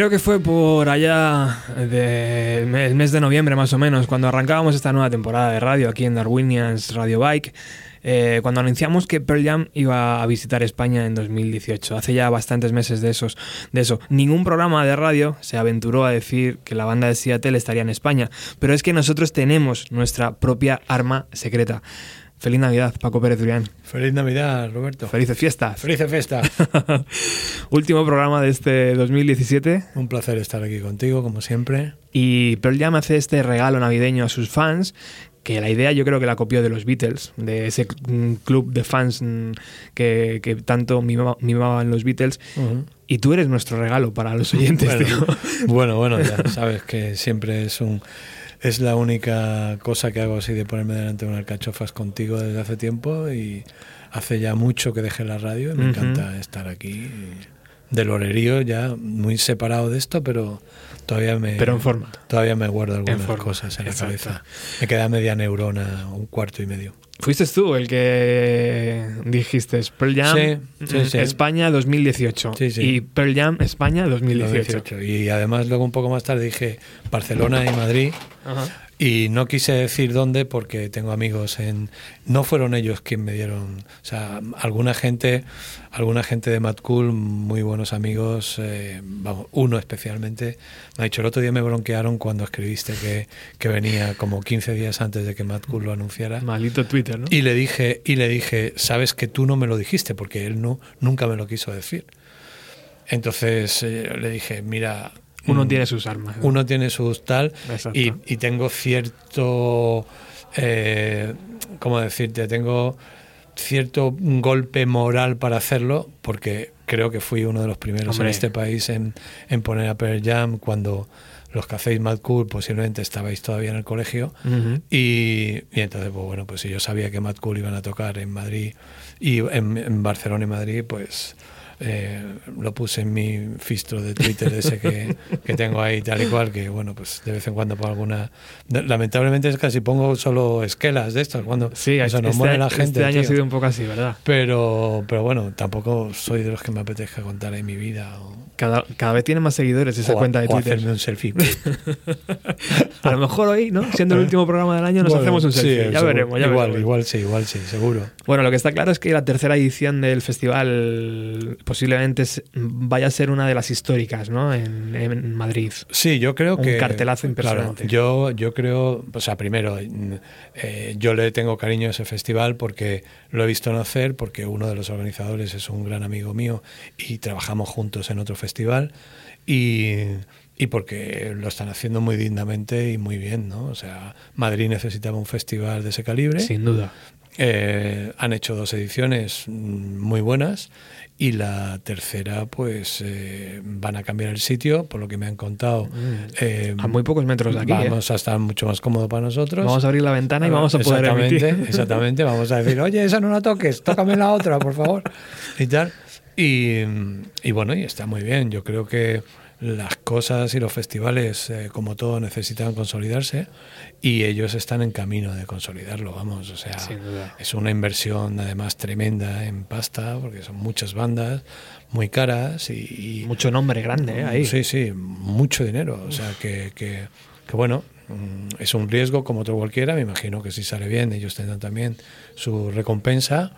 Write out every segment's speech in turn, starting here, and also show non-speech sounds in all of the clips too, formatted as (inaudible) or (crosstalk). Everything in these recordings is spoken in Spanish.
Creo que fue por allá del mes de noviembre más o menos, cuando arrancábamos esta nueva temporada de radio aquí en Darwinians Radio Bike, eh, cuando anunciamos que Pearl Jam iba a visitar España en 2018. Hace ya bastantes meses de, esos, de eso. Ningún programa de radio se aventuró a decir que la banda de Seattle estaría en España, pero es que nosotros tenemos nuestra propia arma secreta. Feliz Navidad, Paco Pérez Durián. Feliz Navidad, Roberto. Felices fiestas. Feliz fiesta. (laughs) Último programa de este 2017. Un placer estar aquí contigo, como siempre. Y Pearl Jam hace este regalo navideño a sus fans, que la idea yo creo que la copió de los Beatles, de ese mm, club de fans mm, que, que tanto mimaba- mimaban los Beatles. Ujú. Y tú eres nuestro regalo para los (laughs) oyentes, Bueno, tío. bueno, bueno, ya (laughs) sabes que siempre es un es la única cosa que hago así de ponerme delante de unas cachofas contigo desde hace tiempo y hace ya mucho que dejé la radio y me encanta estar aquí. Del horerío ya muy separado de esto, pero todavía me Pero en forma. todavía me guardo algunas cosas en la cabeza. Me queda media neurona, un cuarto y medio. Fuiste tú el que dijiste Pearl Jam Sí, sí, mm, sí. España 2018 Sí, sí. y Pearl Jam España 2018. 18. Y además luego un poco más tarde dije Barcelona y Madrid Ajá. Y no quise decir dónde porque tengo amigos en no fueron ellos quien me dieron o sea alguna gente alguna gente de Mad Cool muy buenos amigos eh, vamos uno especialmente me ha dicho el otro día me bronquearon cuando escribiste que, que venía como 15 días antes de que Mad Cool lo anunciara Maldito Twitter, ¿no? y le dije y le dije sabes que tú no me lo dijiste porque él no nunca me lo quiso decir entonces eh, le dije mira Uno mm, tiene sus armas. ¿no? uno tiene sus tal y, y tengo cierto eh, cómo decirte tengo cierto golpe moral para hacerlo porque creo que fui uno de los primeros Hombre. en este país en, en poner a Pearl Jam cuando los que hacéis Mad Cool posiblemente estabais todavía en el colegio y, y entonces, pues bueno, pues si yo sabía que Mad Cool iban a tocar en Madrid y en, en Barcelona y Madrid, pues eh, lo puse en mi fistro de Twitter ese que, (laughs) que tengo ahí tal y cual, que bueno, pues de vez en cuando pongo alguna... Lamentablemente es casi pongo solo esquelas de estas, cuando Sí, o sea, nos este, muere la gente. este año ha tío. sido un poco así, ¿verdad? Pero, pero bueno, tampoco soy de los que me apetezca contar ahí mi vida o, Cada, cada vez tiene más seguidores esa o- cuenta de o Twitter. hacerme un selfie. (laughs) A lo mejor hoy, ¿no? Siendo el (laughs) último programa del año, nos Bueno, hacemos un sí, selfie. ya seguro. veremos, ya igual, veremos. igual sí, igual sí, seguro. Bueno, lo que está claro es que la tercera edición del festival posiblemente vaya a ser una de las históricas, ¿no? En, en Madrid. Sí, yo creo Un que. cartelazo impresionante. Claro, yo, yo creo, o sea, primero, eh, yo le tengo cariño a ese festival porque lo he visto nacer, porque uno de los organizadores es un gran amigo mío y trabajamos juntos en otro festival y, y porque lo están haciendo muy dignamente y muy bien, ¿no? O sea, Madrid necesitaba un festival de ese calibre. Sin duda. Eh, han hecho dos ediciones mm, muy buenas y la tercera pues eh, van a cambiar el sitio por lo que me han contado eh, A muy pocos metros de aquí. ¿eh? vamos a estar mucho más cómodo para nosotros Vamos a abrir la ventana y vamos a poder exactamente emitir. exactamente vamos a decir (laughs) oye esa no la toques tócame la otra por favor y tal y, y bueno y está muy bien yo creo que las cosas y los festivales, eh, como todo, necesitan consolidarse y ellos están en camino de consolidarlo, vamos, o sea, es una inversión además tremenda en pasta, porque son muchas bandas muy caras y, y- Mucho nombre grande, ¿eh? Ahí. Sí, sí, mucho dinero. O sea, que, que, que bueno, mm, es un riesgo como otro cualquiera. Me imagino que si sale bien, ellos tendrán también su recompensa.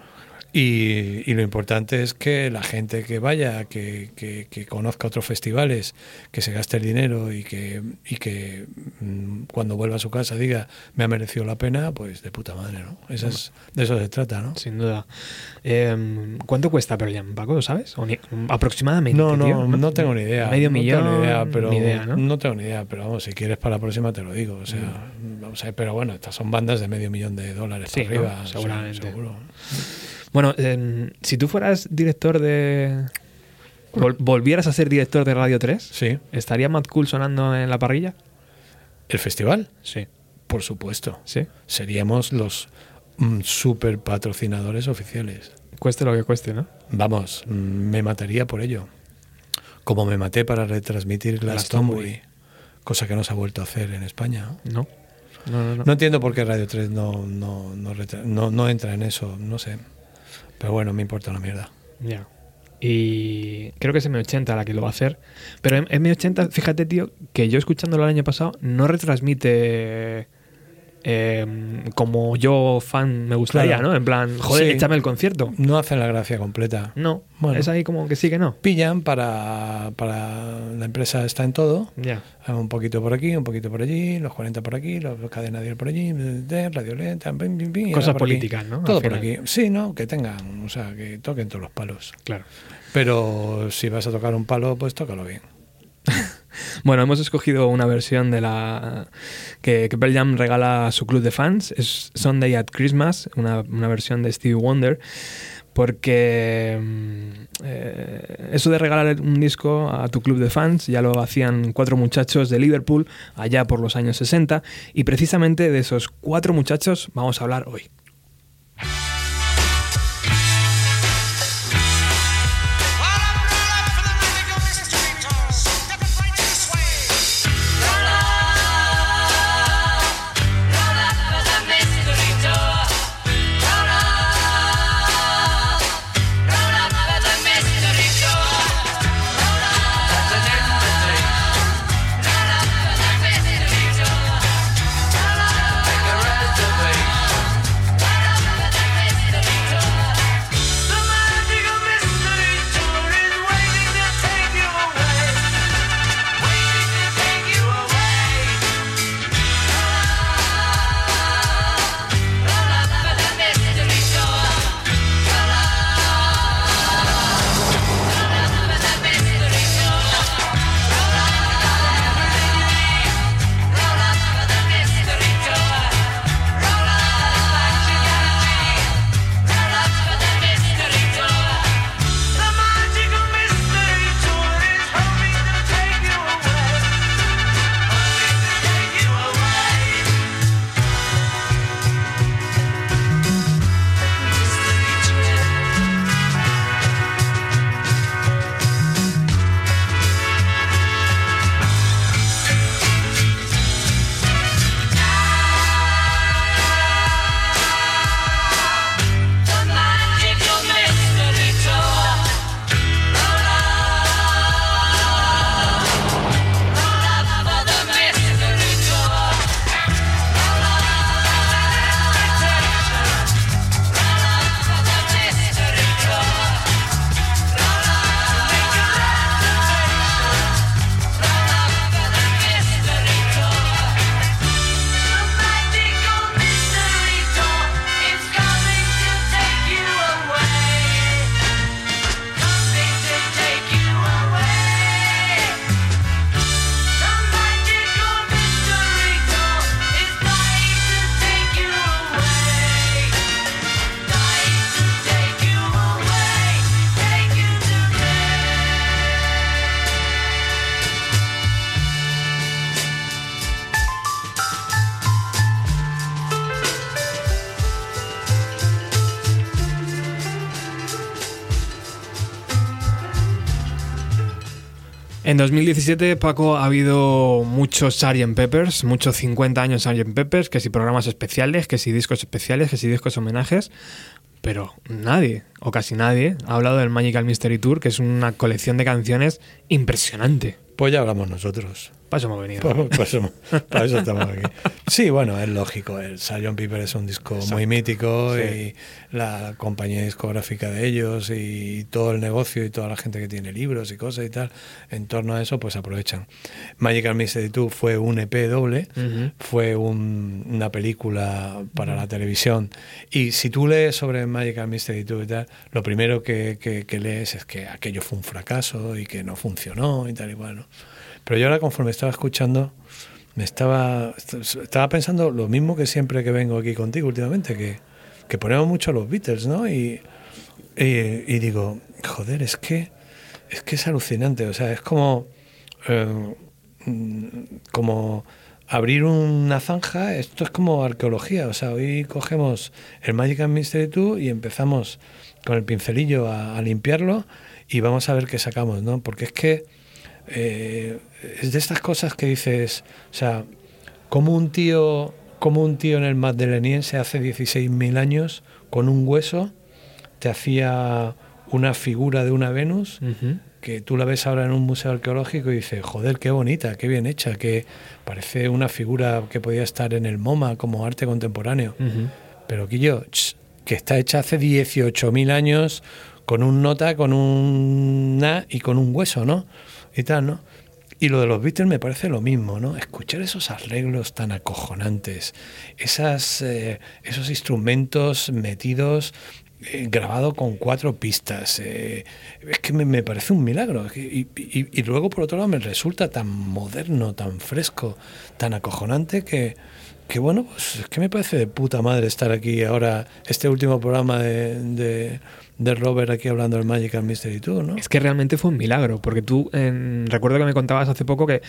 Y, y lo importante es que la gente que vaya, que, que- que conozca otros festivales, que se gaste el dinero y que, y que mm, cuando vuelva a su casa diga me ha merecido la pena, pues de puta madre, ¿no? Eso es, de eso se trata, ¿no? Sin duda. Eh, ¿Cuánto cuesta Pearl Jam, Paco? ¿Lo sabes? ¿O ni- aproximadamente. No, no, tío? no, tengo ni idea. Medio no millón. Tengo ni idea, pero ni idea, ¿no? tengo ni idea, pero vamos, si quieres para la próxima te lo digo. O sea, vamos a ver, pero bueno, estas son bandas de medio millón de dólares Sí, para ¿no? arriba. o sea, Seguramente. seguro. Bueno, eh, si tú fueras director de. vol- volvieras a ser director de Radio 3, Sí. ¿estaría Mad Cool sonando en la parrilla? ¿El festival? Sí. Por supuesto. Sí. Seríamos los mm, super patrocinadores oficiales. Cueste lo que cueste, ¿no? Vamos, mm, me mataría por ello. Como me maté para retransmitir Glastonbury, cosa que no se ha vuelto a hacer en España. ¿no? No. No, no, entiendo por qué Radio 3 no, no, no, no entra en eso, no sé. Pero bueno, me importa una mierda. Ya. Y creo que es M80 la que lo va a hacer. Pero M- M80, fíjate, tío, que yo escuchándolo el año pasado, no retransmite eh, como yo fan me gustaría, Claro. ¿no? En plan, joder, Sí. échame el concierto. No hacen la gracia completa. No, Bueno. es ahí como que sí que no. Pillan para, para la empresa está en todo. Ya. Un poquito por aquí, un poquito por allí, los 40 por aquí, los cadena 10 por allí, de Radio Lenta, pim, pim, y Cosas aquí. políticas, ¿no? Todo por aquí. Sí, ¿no? Que tengan, o sea, que toquen todos los palos. Claro. Pero si vas a tocar un palo, pues tócalo bien. (laughs) Bueno, hemos escogido una versión de la que, que regala a su club de fans. Es Sunday at Christmas, una, una versión de Stevie Wonder. Porque mm, eh, eso de regalar un disco a tu club de fans ya lo hacían cuatro muchachos de Liverpool allá por los años 60. Y precisamente de esos cuatro muchachos vamos a hablar hoy. En 2017, Paco, ha habido muchos Sgt. Peppers, muchos 50 años Sgt. Peppers, que si programas especiales, que si discos especiales, que si discos homenajes, pero nadie, o casi nadie, ha hablado del Magical Mystery Tour, que es una colección de canciones impresionante. Pues ya hablamos nosotros. Para eso hemos venido. Para eso (laughs) estamos aquí. Sí, bueno, es lógico. El Sgt. Piper es un disco muy mítico Sí. y la compañía discográfica de ellos y todo el negocio y toda la gente que tiene libros y cosas y tal, en torno a eso, pues aprovechan. Magical Mystery Tour fue un EP doble, Ujú. fue un- una película para la televisión. Y si tú lees sobre Magical Mystery Tour y tal, lo primero que, que- que lees es que aquello fue un fracaso y que no funcionó y tal y cual, ¿no? Pero yo ahora conforme estaba escuchando, me estaba, estaba pensando lo mismo que siempre que vengo aquí contigo últimamente, que, que ponemos mucho a los Beatles, ¿no? Y, y, digo, joder, es que, es que es alucinante, o sea, es como, eh, como abrir una zanja, esto es como arqueología, o sea, hoy cogemos el Magic and Mystery Tour y empezamos con el pincelillo a limpiarlo y vamos a ver qué sacamos, ¿no? Porque es que eh, es de estas cosas que dices, o sea, como un tío, como un tío en el Magdaleniense hace 16.000 años con un hueso te hacía una figura de una Venus que tú la ves ahora en un museo arqueológico y dices, joder, qué bonita, qué bien hecha, que parece una figura que podía estar en el MoMA como arte contemporáneo. Pero Guillo, ch, que está hecha hace 18.000 años con un nota, con un na y con un hueso, ¿no? Y tal, ¿no? Y lo de los Beatles me parece lo mismo, ¿no? Escuchar esos arreglos tan acojonantes, esas, eh, esos instrumentos metidos eh, grabado con cuatro pistas. eh, es que me, me parece un milagro. Y, y- y luego, por otro lado, me resulta tan moderno, tan fresco, tan acojonante que, que bueno, pues es que me parece de puta madre estar aquí ahora, este último programa de, de, de Robert aquí hablando del Magical Mystery Tour, ¿no? Es que realmente fue un milagro, porque tú, en- recuerdo que me contabas hace poco que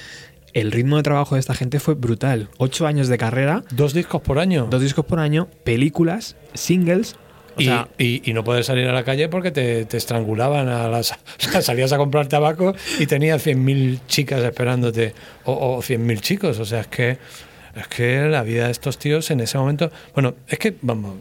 el ritmo de trabajo de esta gente fue brutal. Ocho años de carrera, Dos discos por año. dos discos por año, películas, singles. Y, sea, y- y no poder salir a la calle porque te, te estrangulaban a las (laughs) salías a comprar tabaco y tenías 100.000 chicas esperándote o, o 100.000 chicos. O sea es que es que la vida de estos tíos en ese momento bueno es que vamos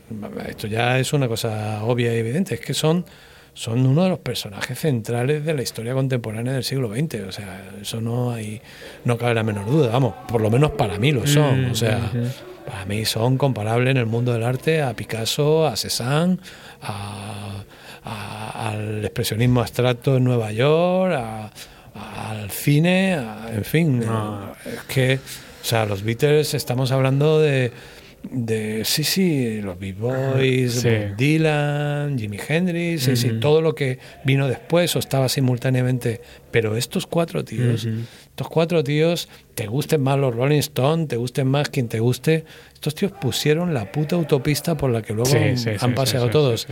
esto ya es una cosa obvia y evidente es que son son uno de los personajes centrales de la historia contemporánea del siglo XX o sea eso no hay no cabe la menor duda vamos por lo menos para mí lo son. O sea. Para mí son comparables en el mundo del arte a Picasso, a Cézanne, a- a- al expresionismo abstracto en Nueva York, a- al cine, a- en fin. No. Es que, o sea, los Beatles estamos hablando de, de sí, sí, los Beat Boys, Sí. Dylan, Jimi Hendrix, sí, sí, todo lo que vino después o estaba simultáneamente. Pero estos cuatro tíos. Estos cuatro tíos, te gusten más los Rolling Stones, te gusten más quien te guste, estos tíos pusieron la puta autopista por la que luego Sí, sí, han sí, paseado todos.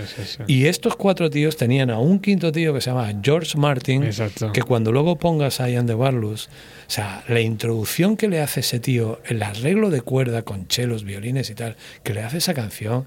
Y estos cuatro tíos tenían a un quinto tío que se llama George Martin, Exacto. que cuando luego pongas a Ian de Barlus, o sea, la introducción que le hace ese tío, el arreglo de cuerda con chelos, violines y tal, que le hace esa canción,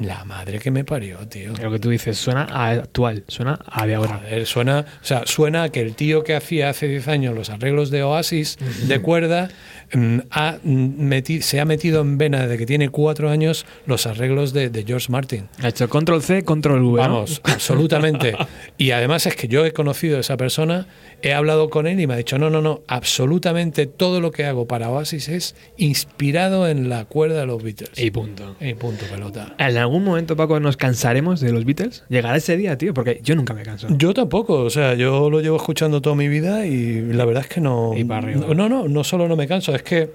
la madre que me parió, tío. lo que tú dices suena a actual, suena a de ahora. Joder, suena, o sea, suena a que el tío que hacía hace 10 años los arreglos de Oasis de cuerda mm, ha, mm, meti- se ha metido en vena desde que tiene cuatro años los arreglos de, de George Martin. Ha hecho control C, control V. Vamos, absolutamente. (laughs) Y además es que yo he conocido a esa persona, he hablado con él y me ha dicho, no, no, no, absolutamente todo lo que hago para Oasis es inspirado en la cuerda de los Beatles. Y punto. Y punto, pelota. ¿En algún momento, Paco, nos cansaremos de los Beatles? ¿Llegará ese día, tío? Porque yo nunca me canso. Yo tampoco, o sea, yo lo llevo escuchando toda mi vida y la verdad es que no. Y para arriba. No, no, no, no solo no me canso, es que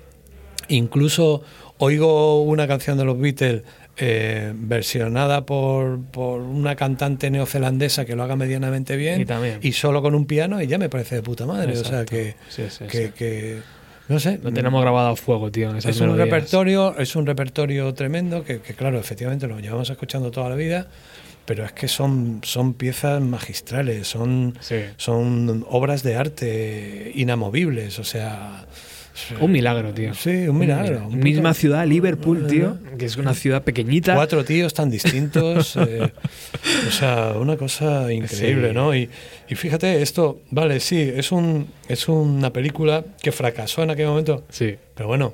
incluso oigo una canción de los Beatles eh, versionada por, por una cantante neozelandesa que lo haga medianamente bien Y también. solo con un piano y ya me parece de puta madre. O sea que, Sí, sí, que, sí. que- no sé. Lo tenemos grabado a fuego, tío. esas Es un repertorio, es un repertorio tremendo que, que, claro, efectivamente lo llevamos escuchando toda la vida, pero es que son, son piezas magistrales, son, son obras de arte inamovibles, o sea. Un milagro, tío. Sí, un milagro. un Misma ciudad, Liverpool, tío. que es una ciudad pequeñita. Cuatro tíos tan distintos. (laughs) eh, o sea, una cosa increíble, Sí. ¿no? Y, y fíjate, esto, vale, sí, es, un, es una película que fracasó en aquel momento, Sí. pero bueno,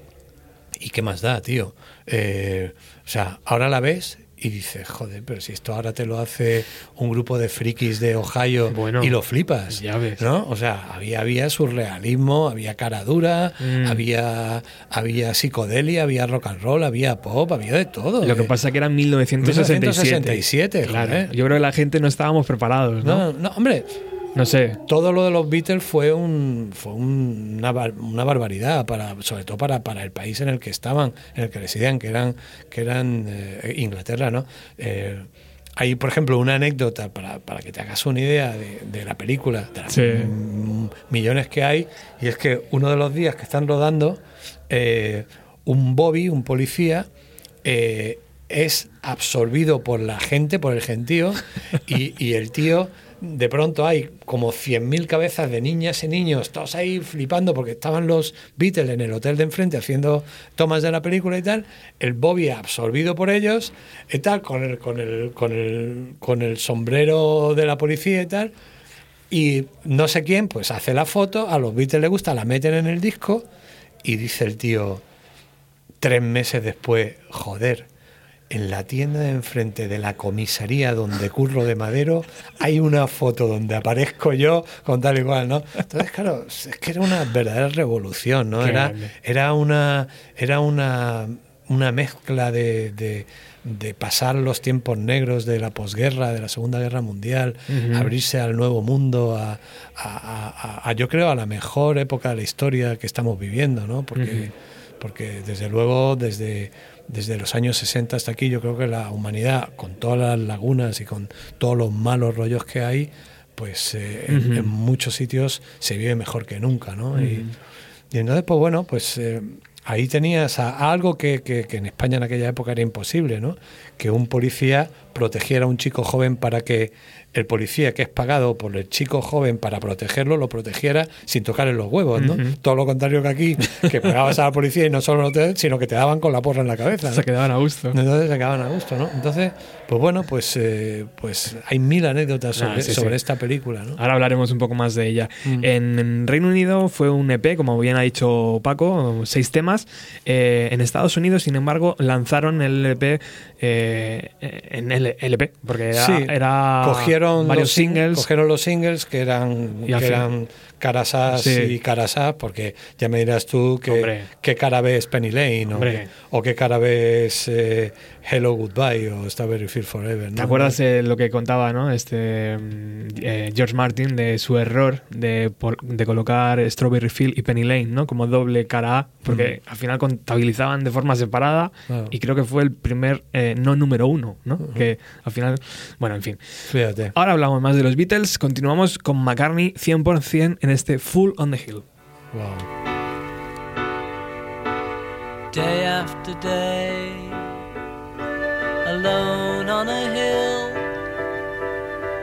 ¿y qué más da, tío? Eh, o sea, ahora la ves y dices, joder, pero si esto ahora te lo hace un grupo de frikis de Ohio Bueno, y lo flipas, ya ves. ¿no? O sea, había, había surrealismo, había cara dura, Mm. había, había psicodelia, había rock and roll, había pop, había de todo. Lo que pasa que era en 1967. 1967, Claro. Yo creo que la gente no estábamos preparados, ¿no? No, no, hombre, No sé. todo lo de los Beatles fue un fue un- una, una barbaridad para sobre todo para, para el país en el que estaban en el que residían que eran que eran eh, Inglaterra no Eh, hay por ejemplo una anécdota para, para que te hagas una idea de, de la película de las Sí. millones que hay y es que uno de los días que están rodando eh, un Bobby un policía es absorbido por la gente, por el gentío, y, y el tío, de pronto hay como 100.000 cabezas de niñas y niños, todos ahí flipando porque estaban los Beatles en el hotel de enfrente haciendo tomas de la película y tal, el Bobby absorbido por ellos, y tal, con el, con el, con el, con el sombrero de la policía y tal, y no sé quién, pues hace la foto, a los Beatles les gusta, la meten en el disco, y dice el tío, tres meses después, joder, en la tienda de enfrente de la comisaría donde curro de Madero hay una foto donde aparezco yo con tal y cual, ¿no? Entonces, claro, es que era una verdadera revolución, ¿no? Qué Era, grande. era una era una, una mezcla de, de- de pasar los tiempos negros de la posguerra, de la Segunda Guerra Mundial, abrirse al nuevo mundo, a, a- a- a- a, yo creo a la mejor época de la historia que estamos viviendo, ¿no? Porque, porque desde luego, desde, desde los años 60 hasta aquí, yo creo que la humanidad, con todas las lagunas y con todos los malos rollos que hay, pues eh, en- muchos sitios se vive mejor que nunca, ¿no? Y, y entonces, pues bueno, pues eh, ahí tenías a- a algo que, que- que en España en aquella época era imposible, ¿no? Que un policía protegiera a un chico joven para que el policía que es pagado por el chico joven para protegerlo, lo protegiera sin tocarle los huevos, ¿no? Todo lo contrario que aquí, que pagabas a la policía y no solo no te, sino que te daban con la porra en la cabeza. ¿no? Se quedaban a gusto. Entonces se quedaban a gusto, ¿no? Entonces, pues bueno, pues, eh, pues hay mil anécdotas Ah, sobre, sí, sobre sí. esta película, ¿no? Ahora hablaremos un poco más de ella. Mm. En, en Reino Unido fue un EP, como bien ha dicho Paco, seis temas. Eh, en Estados Unidos, sin embargo, lanzaron el EP eh, en LP, porque era, Sí, era cogieron varios los sing- singles. cogieron los singles que eran que eran carasas Sí. y carasas porque ya me dirás tú que qué cara ves Penny Lane o, Hombre. o qué cara ves eh, Hello Goodbye o Strawberry Field Forever ¿no? ¿Te acuerdas de lo que contaba ¿no? este mm, eh, George Martin de su error de, de colocar Strawberry Field y Penny Lane ¿no? como doble cara A? Porque al final contabilizaban de forma separada y creo que fue el primer eh, no número uno, ¿no? Que al final, bueno, en fin. fíjate Ahora hablamos más de los Beatles, continuamos con McCartney 100% en este Full on the Hill. Wow. day after day, alone on a hill.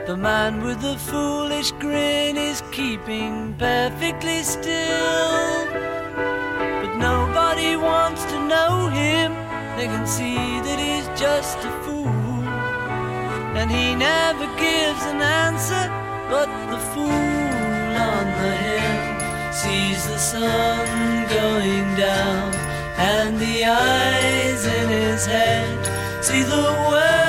The man with the foolish grin is keeping perfectly still. But nobody wants to know him, they can see that he's just a fool. And he never gives an answer, but the fool on the hill sees the sun going down, and the eyes in his head see the world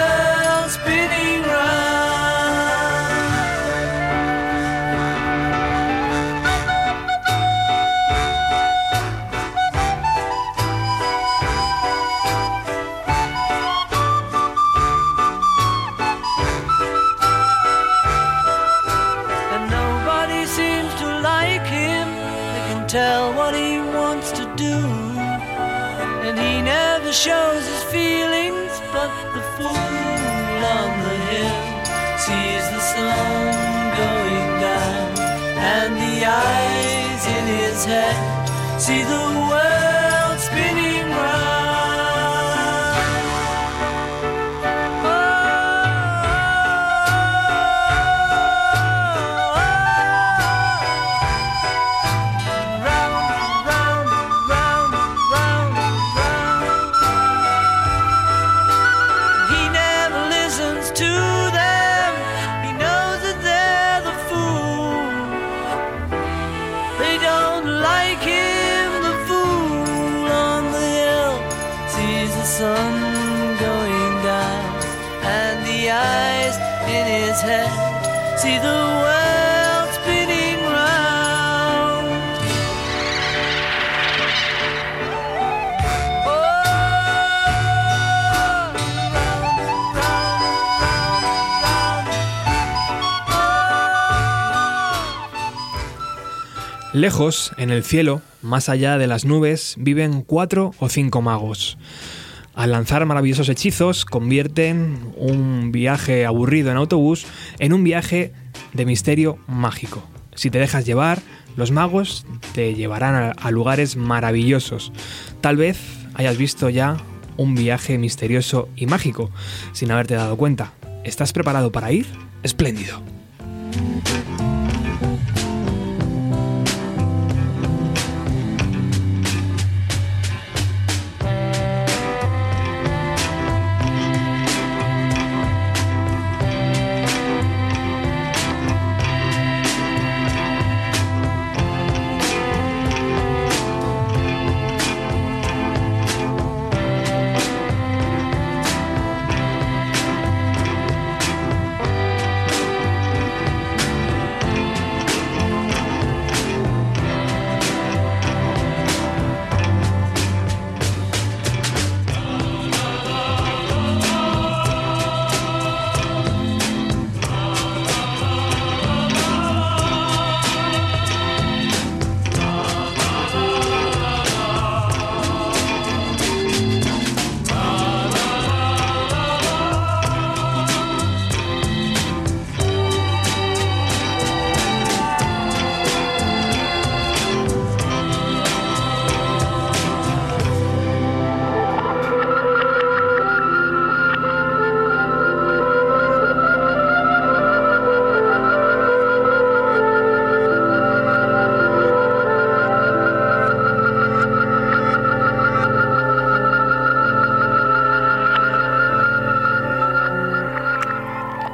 tell what he wants to do. And he never shows his feelings, but the fool on the hill sees the sun going down, and the eyes in his head see the world Lejos, en el cielo, más allá de las nubes, viven cuatro o cinco magos. Al lanzar maravillosos hechizos, convierten un viaje aburrido en autobús en un viaje de misterio mágico. Si te dejas llevar, los magos te llevarán a, lugares maravillosos. Tal vez hayas visto ya un viaje misterioso y mágico sin haberte dado cuenta. ¿Estás preparado para ir? Espléndido.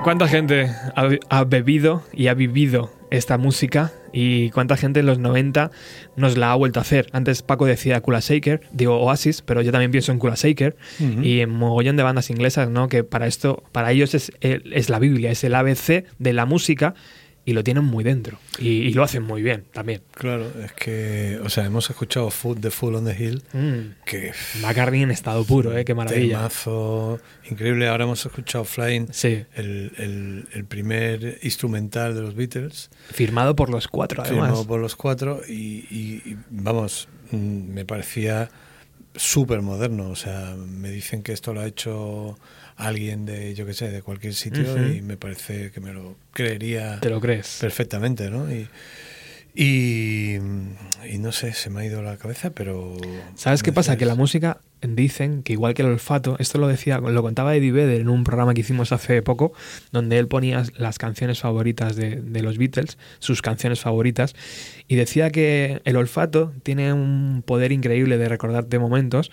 ¿Cuánta gente ha, ha bebido y ha vivido esta música y cuánta gente en los 90 nos la ha vuelto a hacer? Antes Paco decía Kula Shaker, digo Oasis, pero yo también pienso en Kula Shaker y en mogollón de bandas inglesas, ¿no? Que para esto, para ellos es, es la Biblia, es el ABC de la música y lo tienen muy dentro y, y lo hacen muy bien también. Claro, es que, o sea, hemos escuchado Food the Fool on the Hill, Mm. que McCartney en estado puro, ¿eh? Qué maravilla. temazo increíble. Ahora hemos escuchado Flying, Sí, el, el- el primer instrumental de los Beatles, firmado por los cuatro además. firmado por los cuatro, y, y- y, vamos, mm, me parecía súper moderno. O sea, me dicen que esto lo ha hecho alguien de, yo qué sé, de cualquier sitio, y me parece que me lo creería ¿Te lo crees? perfectamente, ¿no? Y, y, y no sé, se me ha ido la cabeza, pero... ¿Sabes qué pasa? Que la música dicen que igual que el olfato, esto lo decía, lo contaba Eddie Vedder en un programa que hicimos hace poco, donde él ponía las canciones favoritas de, de los Beatles, sus canciones favoritas, y decía que el olfato tiene un poder increíble de recordarte momentos,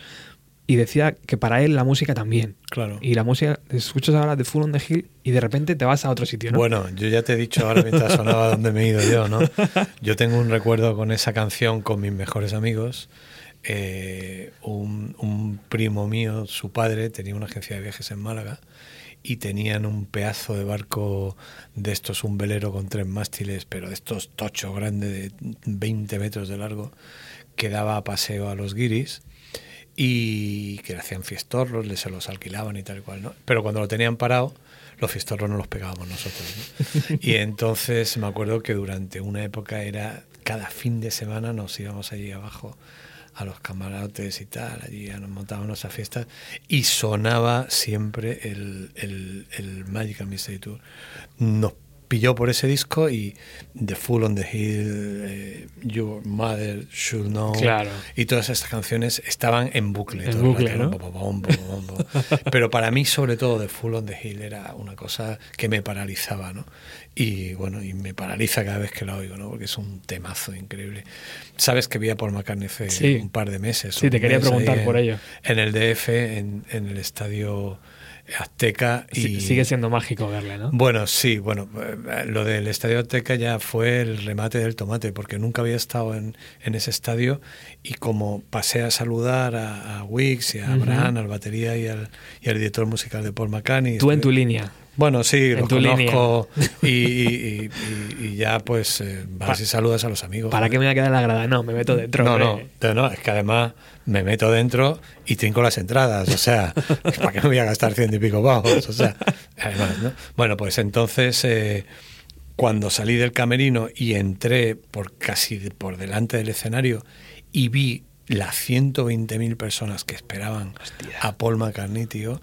y decía que para él la música también. Claro. Y la música, escuchas ahora de Full on the Hill y de repente te vas a otro sitio, ¿no? Bueno, yo ya te he dicho ahora mientras sonaba dónde me he ido yo, ¿no? Yo tengo un recuerdo con esa canción con mis mejores amigos. Eh, un, un primo mío, su padre, tenía una agencia de viajes en Málaga y tenían un pedazo de barco de estos, un velero con tres mástiles, pero de estos tochos grandes de 20 metros de largo, que daba paseo a los guiris y que le hacían fiestorros, se los alquilaban y tal y cual, ¿no? Pero cuando lo tenían parado, los fiestorros no los pegábamos nosotros, ¿no? (laughs) Y entonces me acuerdo que durante una época era cada fin de semana nos íbamos allí abajo a los camarotes y tal, allí nos montábamos nuestras fiestas y sonaba siempre el, el, el Magical Mystery Tour. Nos pilló por ese disco y The Fool on the Hill, eh, Your Mother Should Know Claro. y todas estas canciones estaban en bucle. En todo el bucle, ¿no? (laughs) Pero para mí, sobre todo, The Full on the Hill era una cosa que me paralizaba, ¿no? Y bueno, y me paraliza cada vez que la oigo, ¿no? Porque es un temazo increíble. Sabes que vi a Paul McCartney hace Sí. un par de meses. Sí, te quería preguntar en- por ello. En el DF, en, en el estadio Azteca. Y, Sí- Sigue siendo mágico verle, ¿no? bueno, sí, bueno, eh, lo del Estadio Azteca ya fue el remate del tomate, porque nunca había estado en, en ese estadio y como pasé a saludar a, a Wix y a. Abraham, al batería y al, y al director musical de Paul McCartney. Tú en tu línea. Bueno, sí, en lo tu línea. conozco y, y- (laughs) y- y ya pues eh, vas Pa- y saludas a los amigos. ¿Para qué me voy a quedar en la grada? No, me meto dentro. No, no, no, es que además me meto dentro y trinco las entradas, o sea, (laughs) ¿para qué me voy a gastar ciento y pico pavos? O sea, además, ¿no? Bueno, pues entonces, eh, cuando salí del camerino y entré por casi por delante del escenario y vi las 120.000 personas que esperaban a Paul McCartney, tío,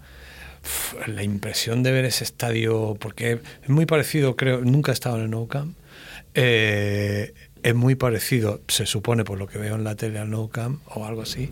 la impresión de ver ese estadio, porque es muy parecido, creo, nunca he estado en el Nou Camp, eh, es muy parecido, se supone por lo que veo en la tele al Nou Camp o algo así,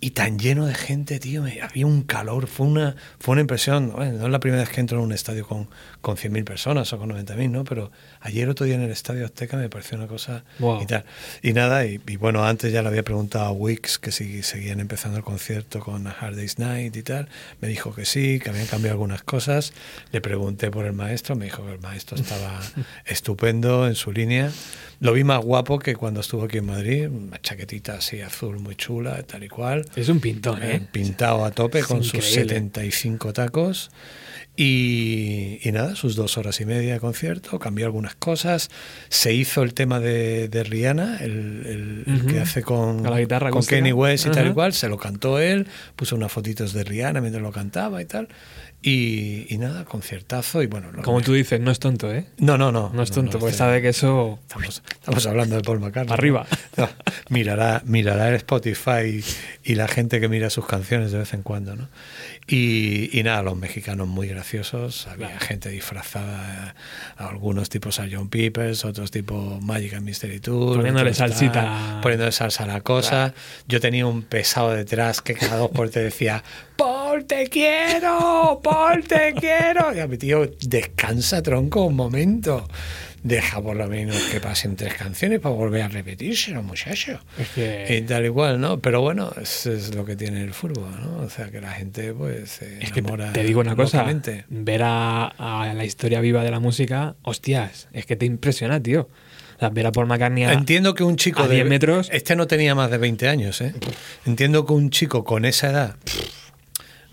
y tan lleno de gente, tío, me- había un calor, fue una, fue una impresión, bueno, no es la primera vez que entro en un estadio con, con 100.000 personas o con 90.000, ¿no? Pero ayer otro día en el Estadio Azteca me pareció una cosa Wow. y tal. Y nada, y, y bueno, antes ya le había preguntado a Wix que si seguían empezando el concierto con A Hard Day's Night y tal, me dijo que sí, que habían cambiado algunas cosas, le pregunté por el maestro, me dijo que el maestro estaba (laughs) estupendo en su línea. Lo vi más guapo que cuando estuvo aquí en Madrid, una chaquetita así azul muy chula, tal y cual. Es un pintón, Eh, ¿eh? pintado a tope Es con sus increíble. 75 tacos. Y, y nada, sus dos horas y media de concierto, cambió algunas cosas. Se hizo el tema de, de Rihanna, el, el- el Ujú. que hace con, Con la guitarra con acústica. Kanye West y tal y cual. Se lo cantó él, puso unas fotitos de Rihanna mientras lo cantaba y tal. Y, y nada, conciertazo. Y bueno, Como tú dices, no es tonto, ¿eh? No, no, no. No es tonto, porque este- sabe que eso... Estamos, estamos hablando de Paul McCartney. Arriba. (laughs) No, mirará, mirará el Spotify y, y la gente que mira sus canciones de vez en cuando, ¿no? Y, y nada, los mexicanos muy graciosos. Había Claro. gente disfrazada, algunos tipos a John Peepers, otros tipo Magic and Mystery Tour. Poniéndole otros tal, salsita. Poniéndole salsa a la cosa. Yo tenía un pesado detrás que cada dos por te decía, Paul, te quiero, Paul, te quiero. Y a mi tío, descansa, tronco, un momento. Deja por lo menos que pasen tres canciones para volver a repetírselo, muchacho. Es que... Y tal y cual, ¿no? Pero bueno, eso es lo que tiene el fútbol, ¿no? O sea, que la gente, pues, se Es que te, digo una cosa, ver a, a la historia viva de la música, hostias, es que te impresiona, tío. O sea, ver a Paul McCartney a- Entiendo que un chico a de 10 metros. Este no tenía más de 20 años, ¿eh? Entiendo que un chico con esa edad,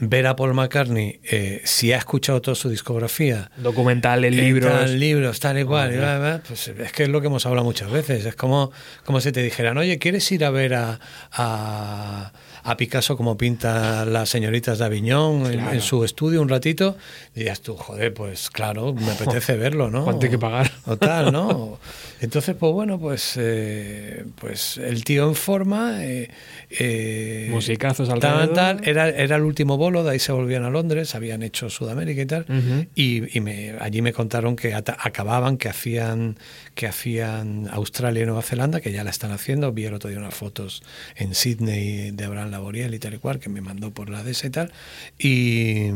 ver a Paul McCartney, eh, si ha escuchado toda su discografía, documentales, libros... tal, libros, tal y cual, y Joder. bla, bla, pues es que es lo que hemos hablado muchas veces. Es como, como si te dijeran, oye, ¿quieres ir a ver a, a, a Picasso como pinta las señoritas de Aviñón Claro. en, su estudio un ratito? Y dirías tú, joder, pues claro, me apetece verlo, ¿no? ¿Cuánto hay que pagar? (laughs) O tal, ¿no? Entonces, pues bueno, pues, eh, pues el tío en forma. Eh, eh, Musicazos tal, alrededor. tal, era, era el último bolo, de ahí se volvían a Londres, habían hecho Sudamérica y tal. Ujú. Y, y me, allí me contaron que acababan, que hacían, que hacían Australia y Nueva Zelanda, que ya la están haciendo. Vi el otro día unas fotos en Sydney de Abraham Laboriel y tal y cual, que me mandó por la DS y tal. Y,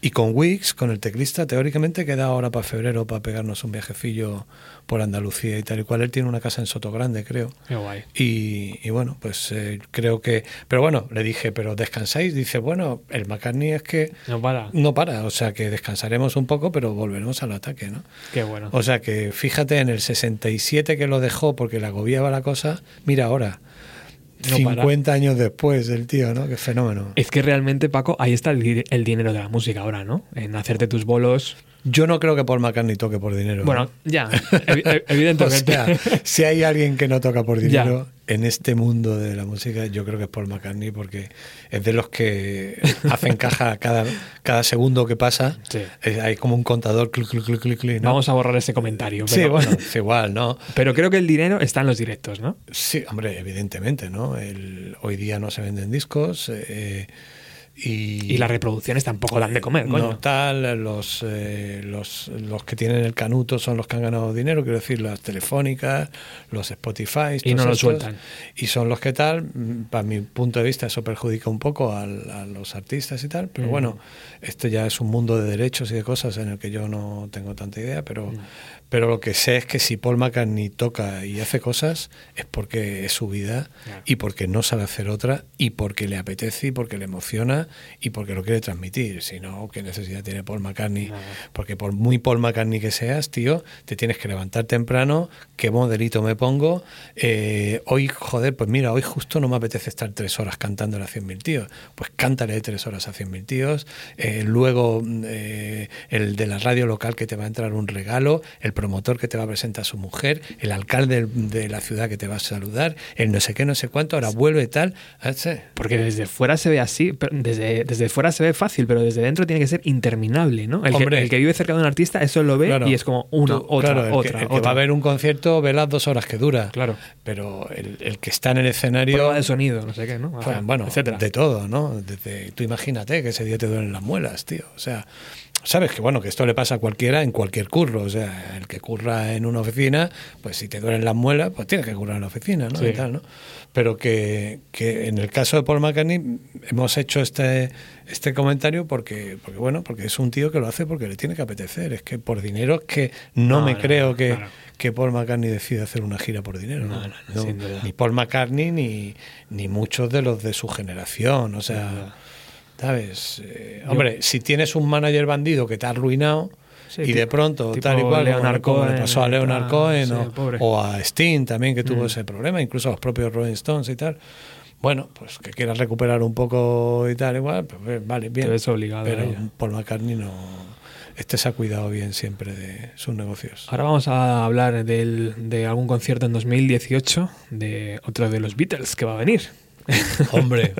y con Wix, con el teclista, teóricamente queda ahora para febrero para pegarnos un viajecillo por Andalucía y tal y cual. Él tiene una casa en Sotogrande, creo. Qué guay. Y, y bueno, pues eh, creo que... Pero bueno, le dije, ¿pero descansáis? Dice, bueno, el McCartney es que No para. no para, o sea que descansaremos un poco, pero volveremos al ataque, ¿no? Qué bueno. O sea que fíjate en el 67 que lo dejó porque le agobiaba la cosa, mira ahora, No 50 años después del tío, ¿no? Qué fenómeno. Es que realmente, Paco, ahí está el, el dinero de la música ahora, ¿no? En hacerte tus bolos. Yo no creo que Paul McCartney toque por dinero. Bueno, ya, (laughs) evi- ev- evidentemente. O sea, si hay alguien que no toca por dinero en este mundo de la música, yo creo que es Paul McCartney porque es de los que hacen caja cada, cada segundo que pasa. Sí. Eh, Hay como un contador, clic, clic, clic, clic, clic, ¿no? Vamos a borrar ese comentario. Sí, pero- bueno, es igual, ¿no? Pero creo que el dinero está en los directos, ¿no? Sí, hombre, evidentemente, ¿no? El- hoy día no se venden discos eh, y, Y las reproducciones tampoco dan de comer, no coño. tal, los, eh, los, los que tienen el canuto son los que han ganado dinero, quiero decir, las telefónicas, los Spotify. Y no lo sueltan. Y son los que tal, mm, para mi punto de vista, eso perjudica un poco al- a, los artistas y tal, pero Mm. bueno, esto ya es un mundo de derechos y de cosas en el que yo no tengo tanta idea, pero, Mm. Pero lo que sé es que si Paul McCartney toca y hace cosas es porque es su vida y porque no sabe hacer otra y porque le apetece y porque le emociona y porque lo quiere transmitir. Si no, ¿qué necesidad tiene Paul McCartney? Porque por muy Paul McCartney que seas, tío, te tienes que levantar temprano, qué modelito me pongo. Eh, hoy, joder, pues mira, hoy justo no me apetece estar tres horas cantándole a 100.000 tíos. Pues cántale tres horas a 100.000 tíos. Eh, luego eh, el de la radio local que te va a entrar un regalo, el promotor que te va a presentar a su mujer, el alcalde de la ciudad que te va a saludar, el no sé qué, no sé cuánto, ahora vuelve tal. Porque desde fuera se ve así, desde, desde fuera se ve fácil, pero desde dentro tiene que ser interminable, ¿no? El, Hombre. que, el que vive cerca de un artista eso lo ve Claro. y es como una, Tú, otra, claro, el otra, que, el que otra. va a ver un concierto ve las dos horas que dura. Claro. Pero el, el que está en el escenario. Prueba de sonido, no sé qué, ¿no? Bueno, etcétera. de todo, ¿no? Desde, tú imagínate que ese día te duelen las muelas, tío. O sea, sabes que bueno, que esto le pasa a cualquiera en cualquier curro. O sea, el que curra en una oficina, pues si te duelen las muelas, pues tienes que currar en la oficina, ¿no? Sí. Y tal, ¿no? Pero que, que en el caso de Paul McCartney hemos hecho este, este comentario porque, porque, bueno, porque es un tío que lo hace porque le tiene que apetecer. Es que por dinero es que no, No, me no, creo que, que Paul McCartney decida hacer una gira por dinero. No. Ni Paul McCartney ni, ni muchos de los de su generación. O sea, ¿sabes? Eh, hombre, si tienes un manager bandido que te ha arruinado Sí, y tipo- de pronto, tal y cual, Leonard como, le pasó a Leonard ah, Cohen sí, o, a Sting también que tuvo Mm. ese problema, incluso a los propios Rolling Stones y tal. Bueno, pues que quieras recuperar un poco y tal, igual, pues eh, vale, bien. Te ves obligado Pero. Paul McCartney no. Este se ha cuidado bien siempre de sus negocios. Ahora vamos a hablar del- de algún concierto en 2018 de otro de los Beatles que va a venir. (laughs) Hombre,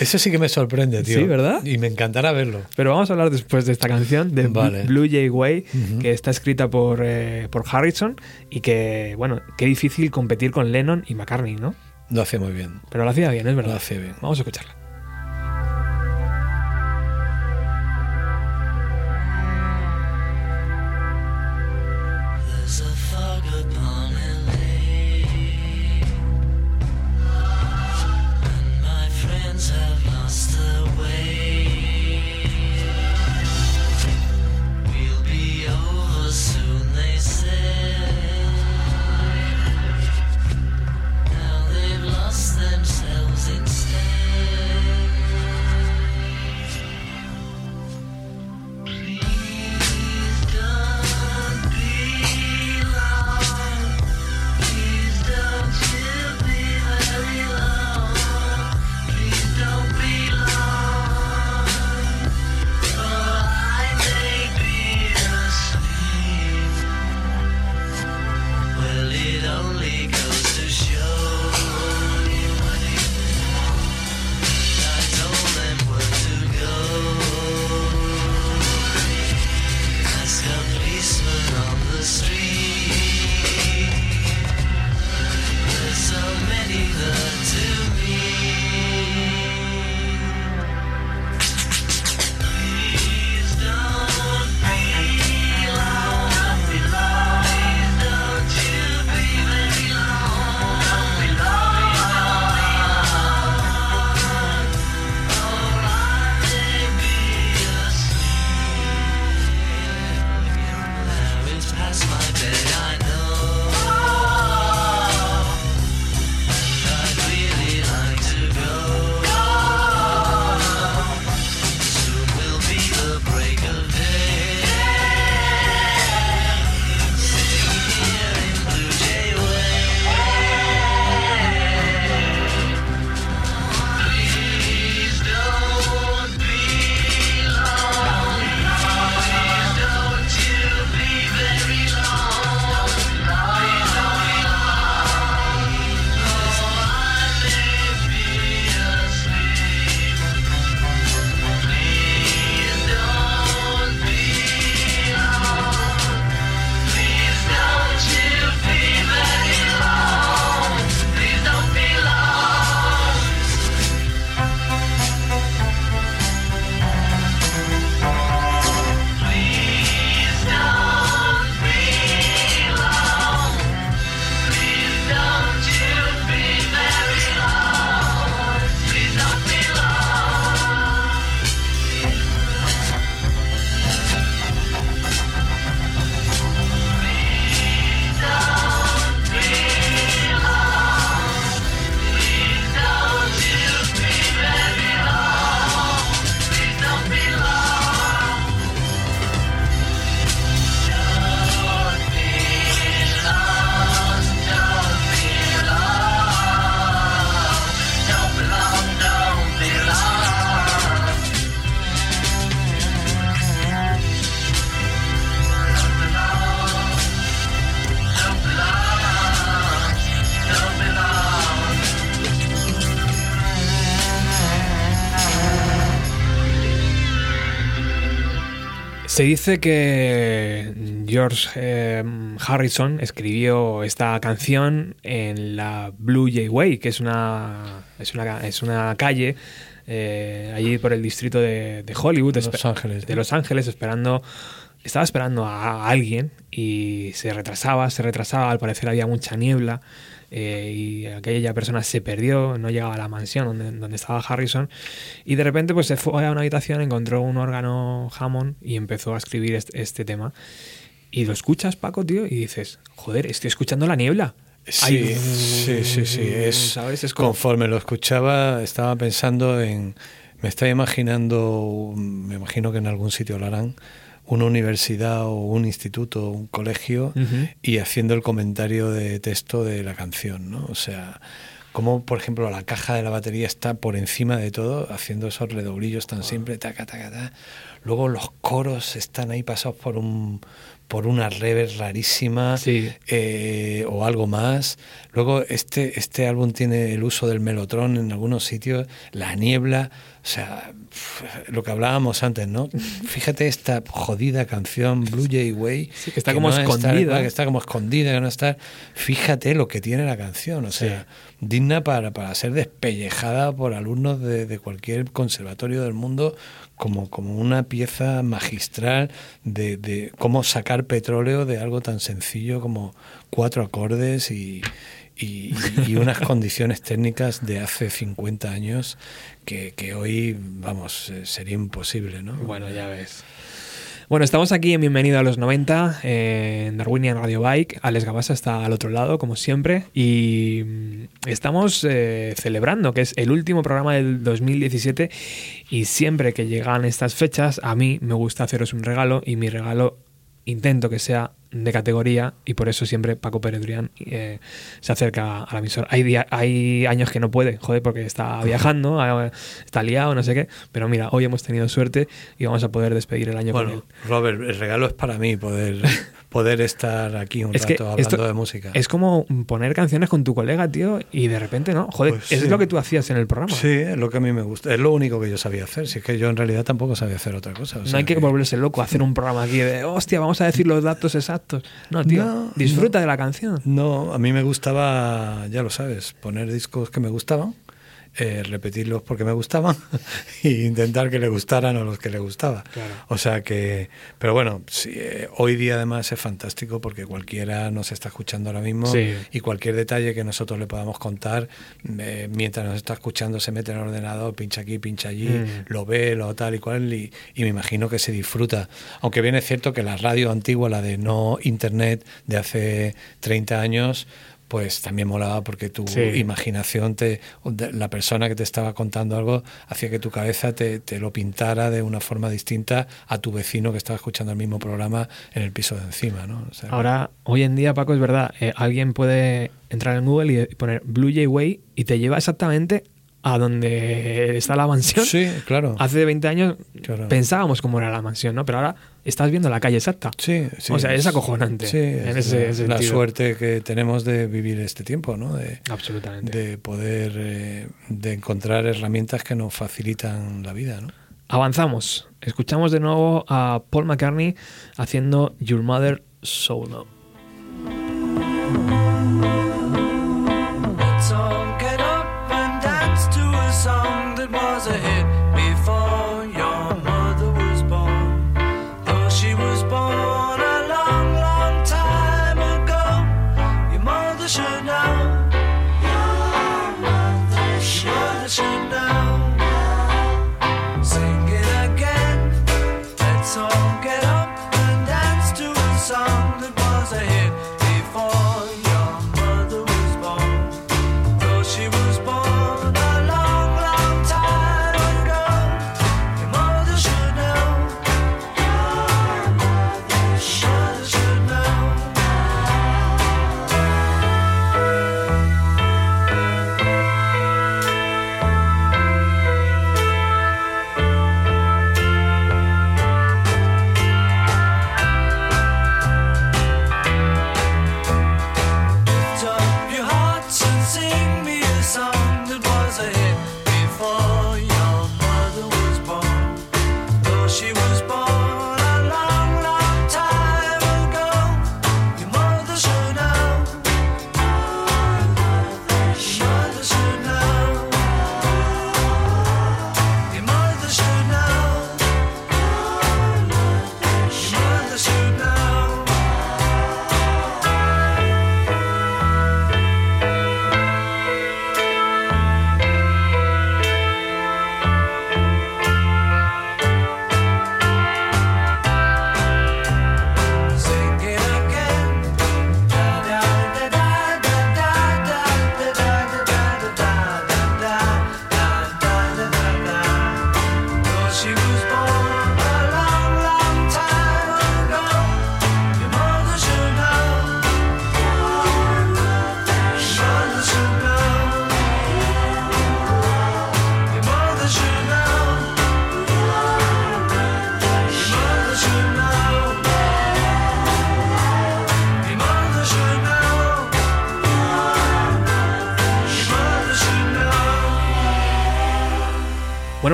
eso sí que me sorprende, tío. Sí, ¿verdad? Y me encantará verlo. Pero vamos a hablar después de esta canción de Vale. Blue Jay Way, que está escrita por, eh, por Harrison y que, bueno, qué difícil competir con Lennon y McCartney, ¿no? Lo hace muy bien. Pero lo hacía bien, es Lo verdad. hace bien. Vamos a escucharla. Se dice que George eh, Harrison escribió esta canción en la Blue Jay Way, que es una, es una, es una calle eh, allí por el distrito de, de Hollywood, Los espe- Ángeles, de. Los Ángeles, esperando. Estaba esperando a alguien y se retrasaba, se retrasaba. Al parecer había mucha niebla eh, y aquella persona se perdió, no llegaba a la mansión donde, donde estaba Harrison. Y de repente, pues se fue a una habitación, encontró un órgano Hammond y empezó a escribir este, este tema. Y lo escuchas, Paco, tío, y dices, joder, estoy escuchando la niebla. Sí, Ay, sí, sí, sí. Es, ¿sabes? Es como- conforme lo escuchaba, estaba pensando en. Me estaba imaginando, me imagino que en algún sitio lo harán, una universidad o un instituto, un colegio, y haciendo el comentario de texto de la canción, ¿no? O sea, como por ejemplo la caja de la batería está por encima de todo, haciendo esos redoblillos tan simples, taca, taca, taca. Luego los coros están ahí pasados por un por una reverb rarísima Sí. eh, o algo más. Luego este, este álbum tiene el uso del melotron en algunos sitios, la niebla, o sea, lo que hablábamos antes, ¿no? (laughs) Fíjate esta jodida canción Blue Jay Way, Sí, que está como no escondida. que está como escondida, que no está. Fíjate lo que tiene la canción, o sea, digna para, para ser despellejada por alumnos de, de cualquier conservatorio del mundo como, como una pieza magistral de, de cómo sacar petróleo de algo tan sencillo como cuatro acordes y, y, y unas (laughs) condiciones técnicas de hace 50 años que, que hoy, vamos, eh, sería imposible, ¿no? Bueno, ya ves. Bueno, estamos aquí en Bienvenido a los 90, eh, en Darwinian Radio Bike. Alex Gabasa está al otro lado, como siempre. Y mm, estamos eh, celebrando que es el último programa del 2017. Y siempre que llegan estas fechas, a mí me gusta haceros un regalo. Y mi regalo intento que sea de categoría y por eso siempre Paco Pérez eh, se acerca a la emisora. Hay, día- hay años que no puede, joder, porque está viajando, ah, está liado, no sé qué, pero mira, hoy hemos tenido suerte y vamos a poder despedir el año con él. Bueno, Robert, el regalo es para mí poder, (laughs) poder estar aquí un Es que rato hablando esto de música. Es como poner canciones con tu colega, tío, y de repente, ¿no? Joder, Pues sí. es lo que tú hacías en el programa. Sí, es lo que a mí me gusta. Es lo único que yo sabía hacer. Si es que yo en realidad tampoco sabía hacer otra cosa. o no hay que volverse loco, hacer un programa aquí de, hostia, vamos a decir los datos exactos. No, tío, No, disfruta no. de la canción. No, a mí me gustaba, ya lo sabes, poner discos que me gustaban, eh, repetirlos porque me gustaban (laughs) e intentar que le gustaran a los que le gustaba. Claro. O sea que, pero bueno, sí, eh, hoy día además es fantástico porque cualquiera nos está escuchando ahora mismo Sí. y cualquier detalle que nosotros le podamos contar, eh, mientras nos está escuchando se mete en el ordenador, pincha aquí, pincha allí, Mm. lo ve, lo tal y cual, y, y me imagino que se disfruta. Aunque bien es cierto que la radio antigua, la de no internet de hace 30 años, pues también molaba porque tu Sí. imaginación, te, la persona que te estaba contando algo, hacía que tu cabeza te, te lo pintara de una forma distinta a tu vecino que estaba escuchando el mismo programa en el piso de encima. ¿no? O sea, Ahora, hoy en día, Paco, es verdad, eh, alguien puede entrar en Google y poner Blue Jay Way y te lleva exactamente a donde está la mansión. sí, claro. Hace 20 años Claro. pensábamos cómo era la mansión, ¿no? Pero ahora estás viendo la calle exacta. Sí, sí. O sea, es acojonante Sí, en es ese la, sentido. suerte que tenemos de vivir este tiempo, ¿no? De, Absolutamente. de poder eh, de encontrar herramientas que nos facilitan la vida, ¿no? Avanzamos. Escuchamos de nuevo a Paul McCartney haciendo Your Mother Solo. Let's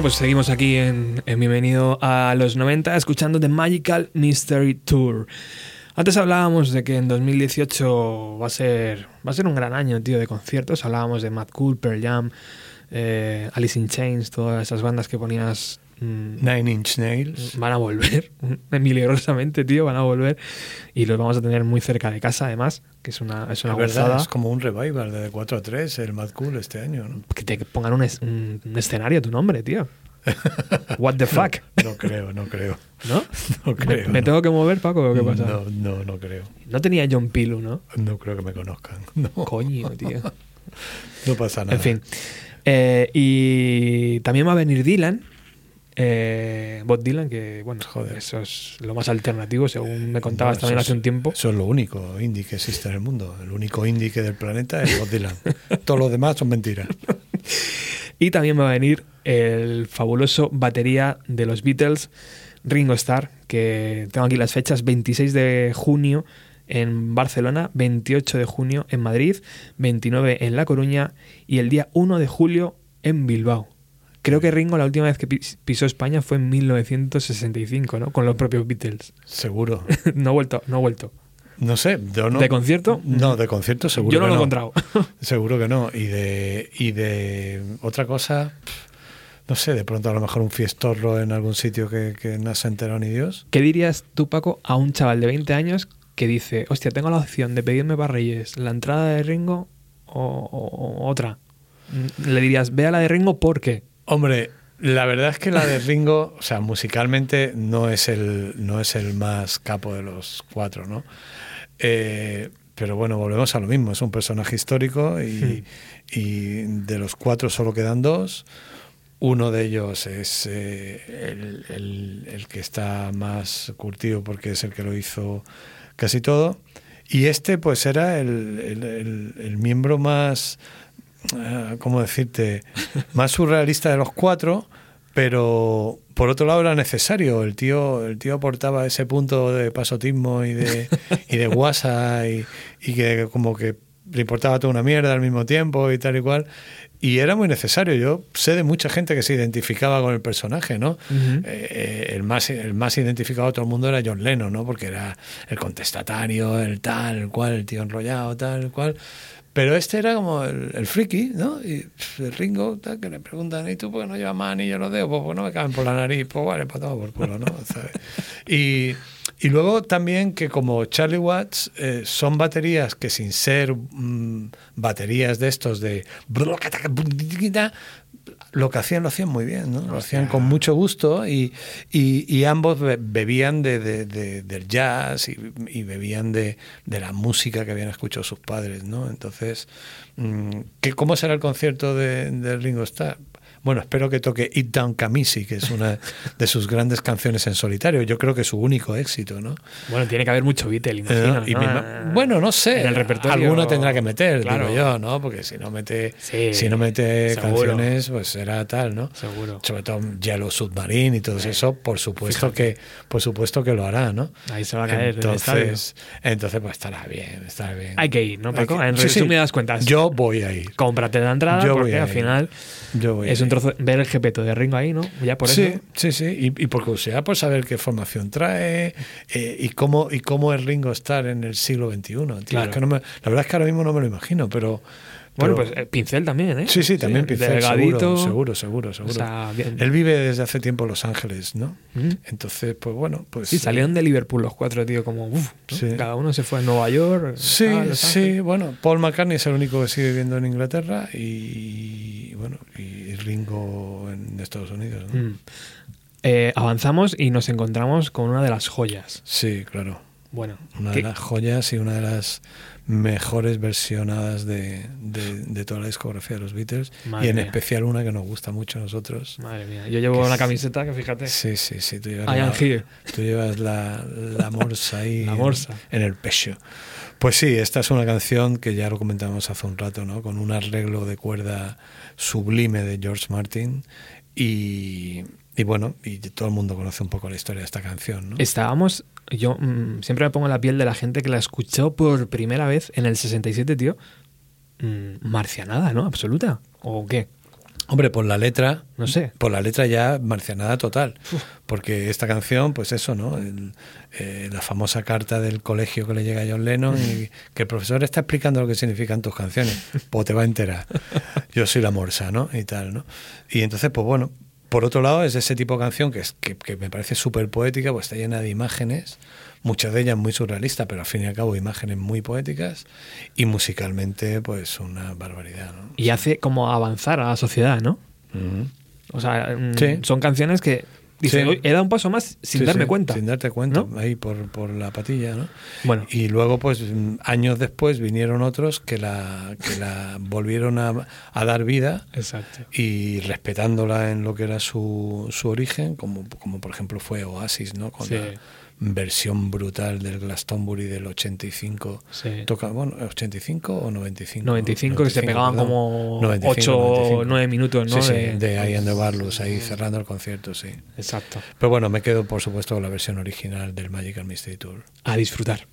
Bueno, pues seguimos aquí en, en Bienvenido a los 90 escuchando The Magical Mystery Tour. Antes hablábamos de que en 2018 va a ser, va a ser un gran año, tío, de conciertos. Hablábamos de Mad Cool, Pearl Jam, eh, Alice in Chains, todas esas bandas que ponías Nine Inch Nails. van a volver, (laughs) milagrosamente, tío, van a volver y los vamos a tener muy cerca de casa, además, que es una, es una Es verdad, es como un revival de 4 a 3, el Mad Cool este año, ¿no? Que te pongan un, es- un- un escenario a tu nombre, tío. (laughs) What the fuck, No creo, no creo. ¿no? (laughs) No ¿Me, creo. me no. tengo que mover, Paco, o qué pasa? No, no, no creo. No tenía John Pilu, ¿no? No creo que me conozcan. No, Coño, tío. no pasa nada. En fin. Eh, y también va a venir Dylan. Eh, Bob Dylan, que bueno, Joder. eso es lo más alternativo, según me contabas Bueno, también hace es- un tiempo. Eso es lo único indie que existe en el mundo. El único indie que del planeta es Bob Dylan. (laughs) Todos los demás son mentiras. Y también va a venir el fabuloso batería de los Beatles, Ringo Starr, que tengo aquí las fechas, 26 de junio en Barcelona, 28 de junio en Madrid, 29 en La Coruña y el día 1 de julio en Bilbao. Creo que Ringo la última vez que pis- pisó España fue en 1965, ¿no? Con los propios Beatles. Seguro. (laughs) no ha vuelto, no ha vuelto. No sé, yo no. ¿De concierto? No, de concierto seguro. Yo no que lo he encontrado. (laughs) Seguro que no. Y de, y de otra cosa, no sé, de pronto a lo mejor un fiestorro en algún sitio que, que no se enterado ni Dios. ¿Qué dirías tú, Paco, a un chaval de 20 años que dice, hostia, tengo la opción de pedirme para Reyes la entrada de Ringo o, o- o otra? Mm, Le dirías, ve a la de Ringo porque. Hombre, la verdad es que la de Ringo, o sea, musicalmente no es el, no es el más capo de los cuatro, ¿no? Eh, pero bueno, volvemos a lo mismo, es un personaje histórico y, y de los cuatro solo quedan dos. Uno de ellos es eh, el, el- el que está más curtido porque es el que lo hizo casi todo. Y este pues era el, el- miembro más, ¿cómo decirte?, más surrealista de los cuatro, pero por otro lado era necesario. El tío, el tío aportaba ese punto de pasotismo y de, y de guasa y, y que como que le importaba toda una mierda al mismo tiempo y tal y cual. Y era muy necesario. Yo sé de mucha gente que se identificaba con el personaje, ¿no? Ujú. Eh, eh, el, más, el más identificado de todo el mundo era John Lennon, ¿no? Porque era el contestatario, el tal, el cual, el tío enrollado, tal, el cual. Pero este era como el, el friki, ¿no? Y el Ringo, tal, que le preguntan, ¿y tú por qué no llevas más anillos los dedos? Pues porque no me caben por la nariz. Pues vale, pues toma por culo, ¿no? (laughs) Y luego también que como Charlie Watts eh, son baterías que sin ser mm, baterías de estos de lo que hacían lo hacían muy bien, ¿no? Lo hacían con mucho gusto y, y- y ambos be- bebían de, de- de- del jazz y, y bebían de, de la música que habían escuchado sus padres, ¿no? Entonces, mm, ¿qué, ¿cómo será el concierto de, de Ringo Starr? Bueno, espero que toque It Down Kamisi, que es una de sus grandes canciones en solitario. Yo creo que es su único éxito, ¿no? Bueno, tiene que haber mucho Beatle, imagino. Eh, y ¿no? me ima- bueno, no sé. En el repertorio. Alguno tendrá que meter, Claro. digo yo, ¿no? Porque si no mete, Sí, si no mete seguro. canciones, pues será tal, ¿no? Seguro. Sobre todo Yellow Submarine y todo Sí. eso, por supuesto Fíjate. que, por supuesto que lo hará, ¿no? Ahí se va a caer el. Entonces, entonces pues estará bien, estará bien. Hay que ir, ¿no, Paco? que- En sí, resumidas cuentas. Yo voy a ir. Cómprate la entrada Yo voy porque a al ir. final Yo voy a es un Ver el GP de Ringo ahí, ¿no? Ya por sí, eso. sí, sí. Y, y por curiosidad, por saber qué formación trae eh, y cómo y cómo es Ringo estar en el siglo XXI. Claro. Es que no me- la verdad es que ahora mismo no me lo imagino, pero. Bueno, pero- pues eh, pincel también, ¿eh? Sí, sí, también Pincel, Delgadito. seguro, seguro, seguro, seguro. O sea. Él vive desde hace tiempo en Los Ángeles, ¿no? Mm. Entonces, pues bueno, pues... Sí, salieron de Liverpool los cuatro, tío, como uff, ¿no? Sí. cada uno se fue a Nueva York. Sí, sí, bueno, Paul McCartney es el único que sigue viviendo en Inglaterra y, bueno, y Ringo en Estados Unidos, ¿no? Mm. Eh, avanzamos y nos encontramos con una de las joyas. Sí, claro. Bueno, Una que- de las joyas y una de las mejores versionadas de, de- de toda la discografía de los Beatles Madre y en mía. especial una que nos gusta mucho a nosotros. madre mía, yo llevo una camiseta que fíjate, Sí, sí, sí. Tú llevas, I la, tú llevas la, la morsa ahí La en- morsa. En, el pecho. Pues sí, esta es una canción que ya lo comentamos hace un rato, ¿no? Con un arreglo de cuerda sublime de George Martin y, bueno, y todo el mundo conoce un poco la historia de esta canción, ¿no? Estábamos, yo mm, siempre me pongo la piel de la gente que la escuchó por primera vez en el 67, tío. Mm, marcianada, ¿no? Absoluta. ¿O qué? Hombre, por la letra, No sé. por la letra ya marcianada total, porque esta canción, pues eso, ¿no? El- eh, la famosa carta del colegio que le llega a John Lennon y (laughs) que el profesor está explicando lo que significan tus canciones, pues te va a enterar. Yo soy la morsa, ¿no? Y tal, ¿no? Y entonces, pues bueno, por otro lado es ese tipo de canción que, es, que, que me parece súper poética, pues está llena de imágenes, muchas de ellas muy surrealistas, pero al fin y al cabo imágenes muy poéticas y musicalmente, pues una barbaridad, ¿no? Y hace como avanzar a la sociedad, ¿no? O sea, mm, Sí. son canciones que dicen, Sí. "Oye, he dado un paso más sin Sí, darme sí, cuenta. Sin darte cuenta, ¿no? ahí por, por la patilla, ¿no? Bueno. Y luego, pues, años después vinieron otros que la, que la volvieron a, a dar vida Exacto. y respetándola en lo que era su, su origen, como, como por ejemplo fue Oasis, ¿no? Con Sí. la versión brutal del Glastonbury del 85. Sí. Toca, bueno, 85 o 95. 95, que se pegaban perdón. como 95, 8 o 95. 9 minutos, ¿no? Sí, sí, De- de I and the Barlows, ahí cerrando el concierto, sí. Exacto. Pero bueno, me quedo por supuesto con la versión original del Magical Mystery Tour. A disfrutar.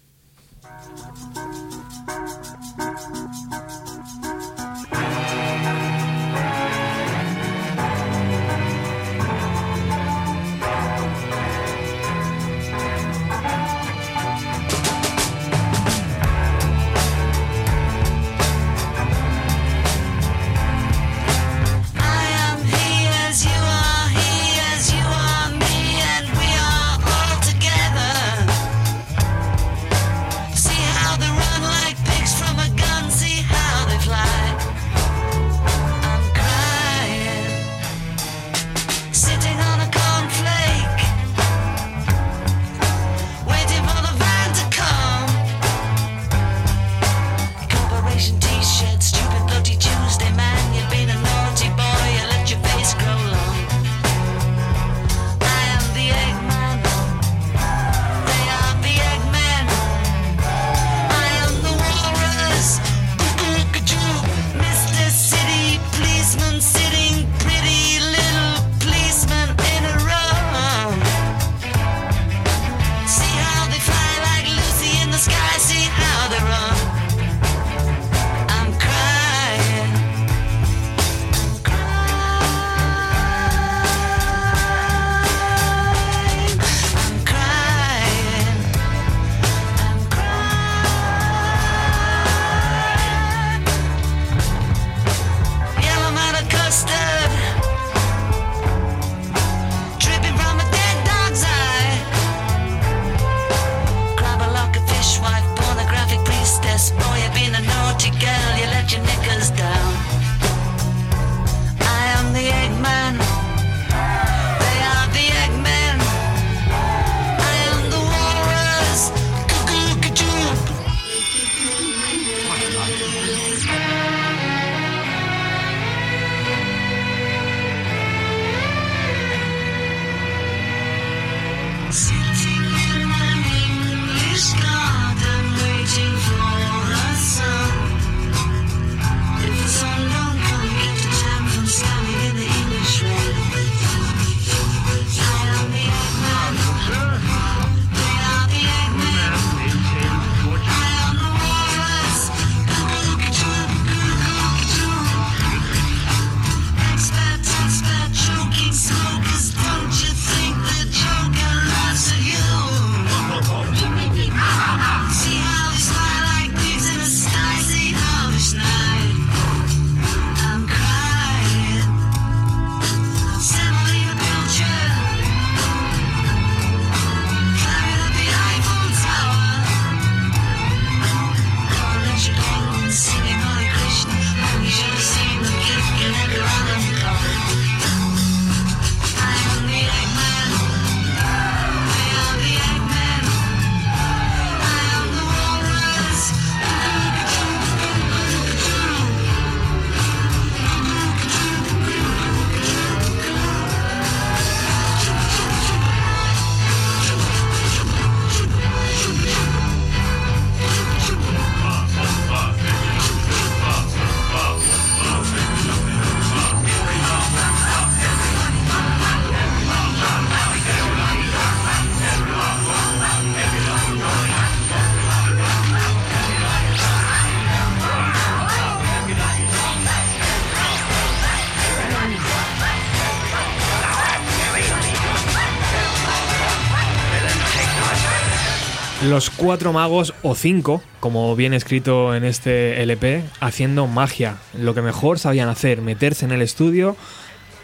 Cuatro magos, o cinco, como bien escrito en este LP, haciendo magia. Lo que mejor sabían hacer, meterse en el estudio.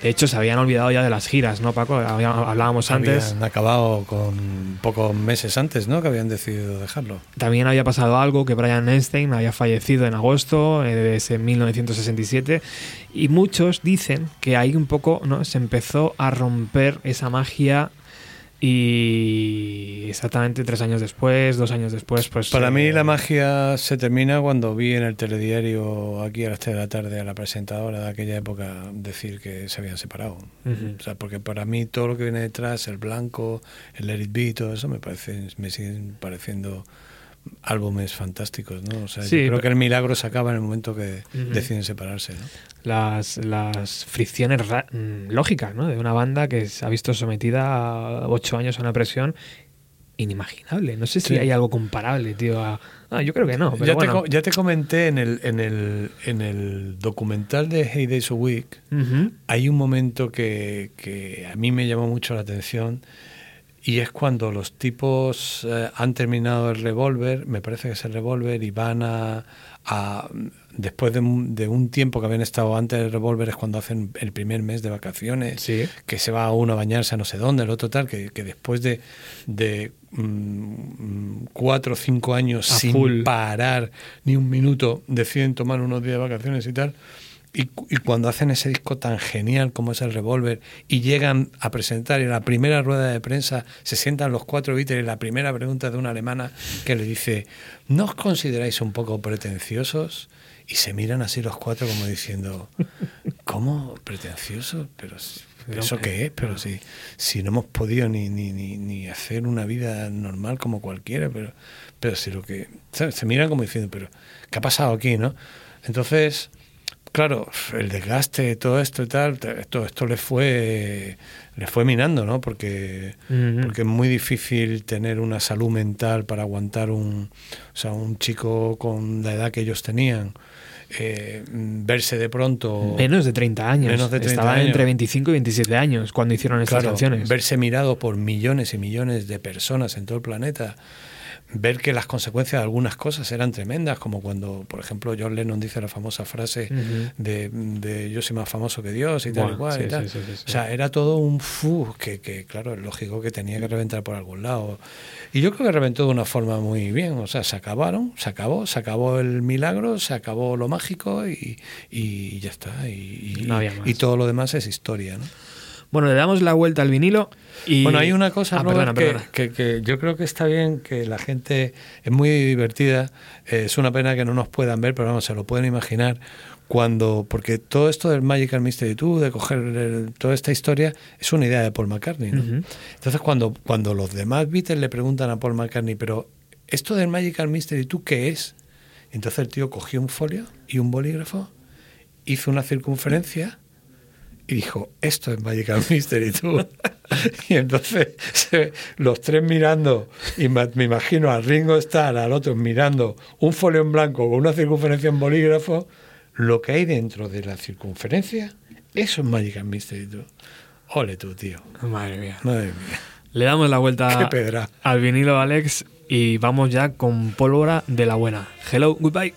De hecho, se habían olvidado ya de las giras, ¿no, Paco? Hablábamos antes. Habían acabado con pocos meses antes, ¿no? Que habían decidido dejarlo. También había pasado algo, que Brian Einstein había fallecido en agosto eh, de ese 1967 y muchos dicen que ahí un poco ¿no? se empezó a romper esa magia y exactamente tres años después, dos años después, pues... Para eh, mí la magia se termina cuando vi en el telediario aquí a las 3 de la tarde a la presentadora de aquella época decir que se habían separado. O sea, porque para mí todo lo que viene detrás, el blanco, el Let It Be, todo eso me parece, me siguen pareciendo álbumes fantásticos, ¿no? O sea, Sí, yo creo que el milagro se acaba en el momento que Ujú. deciden separarse, ¿no? las, las fricciones mm, lógicas ¿no? de una banda que se ha visto sometida a ocho años a una presión inimaginable. No sé si Sí. hay algo comparable, tío. a- Ah, yo creo que no, pero ya, bueno. te, ya te comenté en el, en, el, en el documental de Hey Days a Week, Ujú. hay un momento que, que a mí me llamó mucho la atención y es cuando los tipos eh, han terminado el revólver, me parece que es el revólver, y van a, a- después de un, de un tiempo que habían estado antes del revólver es cuando hacen el primer mes de vacaciones, Sí. que se va uno a bañarse a no sé dónde, el otro tal, que, que después de, de mm, cuatro o cinco años A sin full. parar ni un minuto, deciden tomar unos días de vacaciones y tal. Y, y cuando hacen ese disco tan genial como es el Revolver y llegan a presentar y en la primera rueda de prensa se sientan los cuatro Beatles y la primera pregunta de una alemana que le dice, ¿no os consideráis un poco pretenciosos? Y se miran así los cuatro como diciendo, ¿cómo pretenciosos? Pero, ¿eso qué es? Pero si, si no hemos podido ni, ni, ni, ni hacer una vida normal como cualquiera, pero, pero si lo que... ¿sabes? Se miran como diciendo, pero ¿qué ha pasado aquí? ¿no? Entonces, claro, el desgaste, todo esto y tal, esto, esto les fue les fue minando, ¿no? Porque, porque es muy difícil tener una salud mental para aguantar un, o sea, un chico con la edad que ellos tenían, eh, verse de pronto Menos de 30 años. Menos de 30 Estaban años. entre 25 y 27 años cuando hicieron estas Claro, canciones. verse mirado por millones y millones de personas en todo el planeta, ver que las consecuencias de algunas cosas eran tremendas, como cuando, por ejemplo, John Lennon dice la famosa frase de, de yo soy más famoso que Dios y tal y cual. sí, y tal. sí, sí. O sea, era todo un fu que, que, claro, es lógico que tenía que reventar por algún lado. Y yo creo que reventó de una forma muy bien. O sea, se acabaron, se acabó, se acabó el milagro, se acabó lo mágico y, y ya está. Y, No y todo lo demás es historia, ¿no? Bueno, le damos la vuelta al vinilo y... Bueno, hay una cosa, Ah, Robert, perdona, que, perdona. que- que yo creo que está bien, que la gente es muy divertida. Eh, es una pena que no nos puedan ver, pero vamos, se lo pueden imaginar cuando, porque todo esto del Magical Mystery Tour, de coger el- toda esta historia, es una idea de Paul McCartney. ¿no? Entonces, cuando, cuando los demás Beatles le preguntan a Paul McCartney, pero esto del Magical Mystery Tour, ¿qué es? Entonces el tío cogió un folio y un bolígrafo, hizo una circunferencia y dijo, esto es Magical Mystery Tour. y entonces se- los tres mirando, y me, me imagino a Ringo Starr, al otro mirando un folio en blanco con una circunferencia en bolígrafo, lo que hay dentro de la circunferencia, eso es Magical Mystery Tour. Ole tú, tío. Madre mía. Madre mía. Le damos la vuelta al vinilo, Alex, y vamos ya con pólvora de la buena. Hello, goodbye.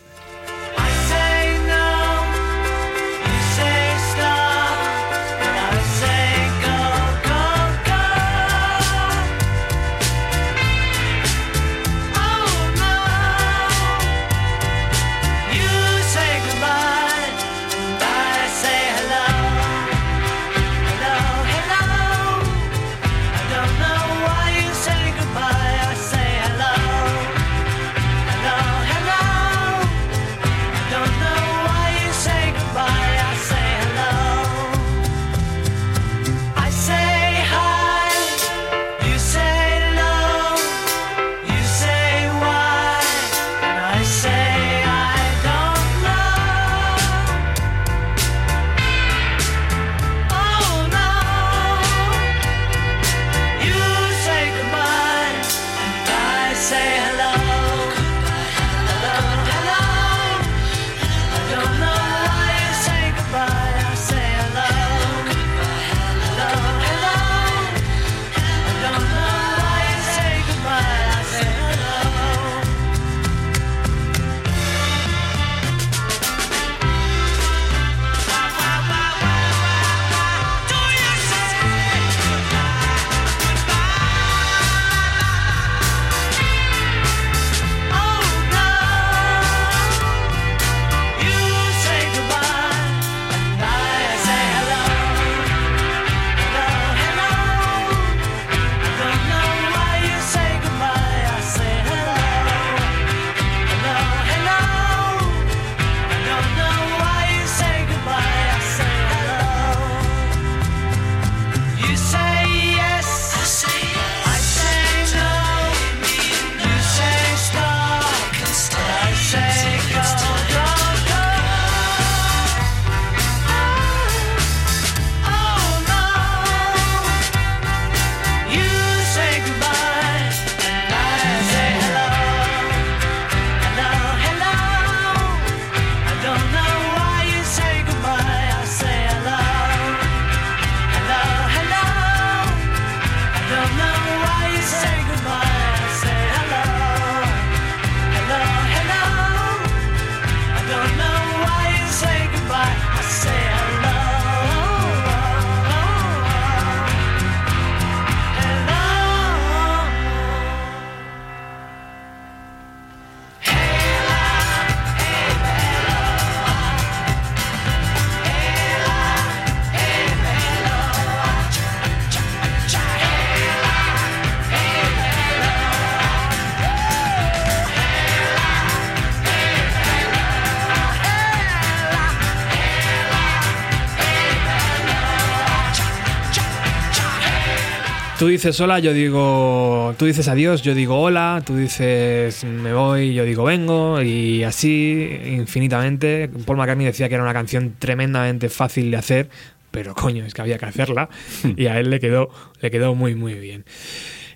Tú dices hola, yo digo. Tú dices adiós, yo digo hola. Tú dices me voy, yo digo vengo. Y así infinitamente. Paul McCartney decía que era una canción tremendamente fácil de hacer. Pero coño, es que había que hacerla. Y a él le quedó, le quedó muy, muy bien.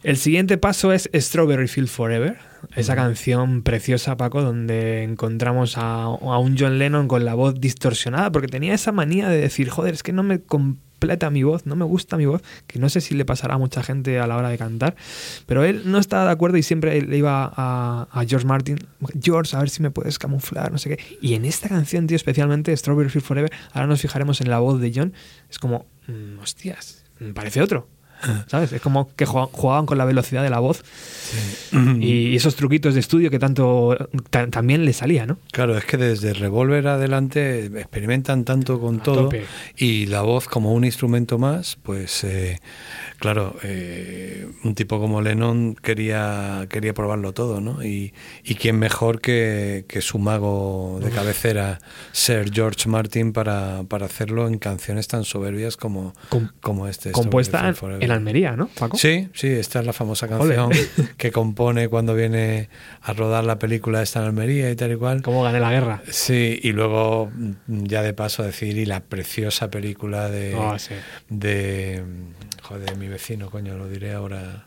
El siguiente paso es Strawberry Field Forever. Esa canción preciosa, Paco, donde encontramos a, a un John Lennon con la voz distorsionada, porque tenía esa manía de decir, joder, es que no me completa mi voz, no me gusta mi voz, que no sé si le pasará a mucha gente a la hora de cantar, pero él no estaba de acuerdo y siempre le iba a, a George Martin, George, a ver si me puedes camuflar, no sé qué. Y en esta canción, tío, especialmente Strawberry Field Forever, ahora nos fijaremos en la voz de John, es como, mm, hostias, parece otro. ¿Sabes? Es como que jugaban- con la velocidad de la voz y esos truquitos de estudio que tanto ta- también le salía, ¿no? Claro, es que desde Revolver adelante experimentan tanto con A todo tope. y la voz como un instrumento más, pues eh, claro, eh, un tipo como Lennon quería, quería probarlo todo, ¿no? Y, y quién mejor que, que su mago de cabecera, Sir George Martin, para, para hacerlo en canciones tan soberbias como, Com- como este. Compuesta en, Almería, ¿no, Paco? Sí, sí, esta es la famosa Ole. canción (laughs) que compone cuando viene a rodar la película esta en Almería y tal y cual. ¿Cómo gané la guerra? Sí, y luego mm, ya de paso decir, y la preciosa película de, Oh, sí. de joder, mi vecino, coño, lo diré ahora.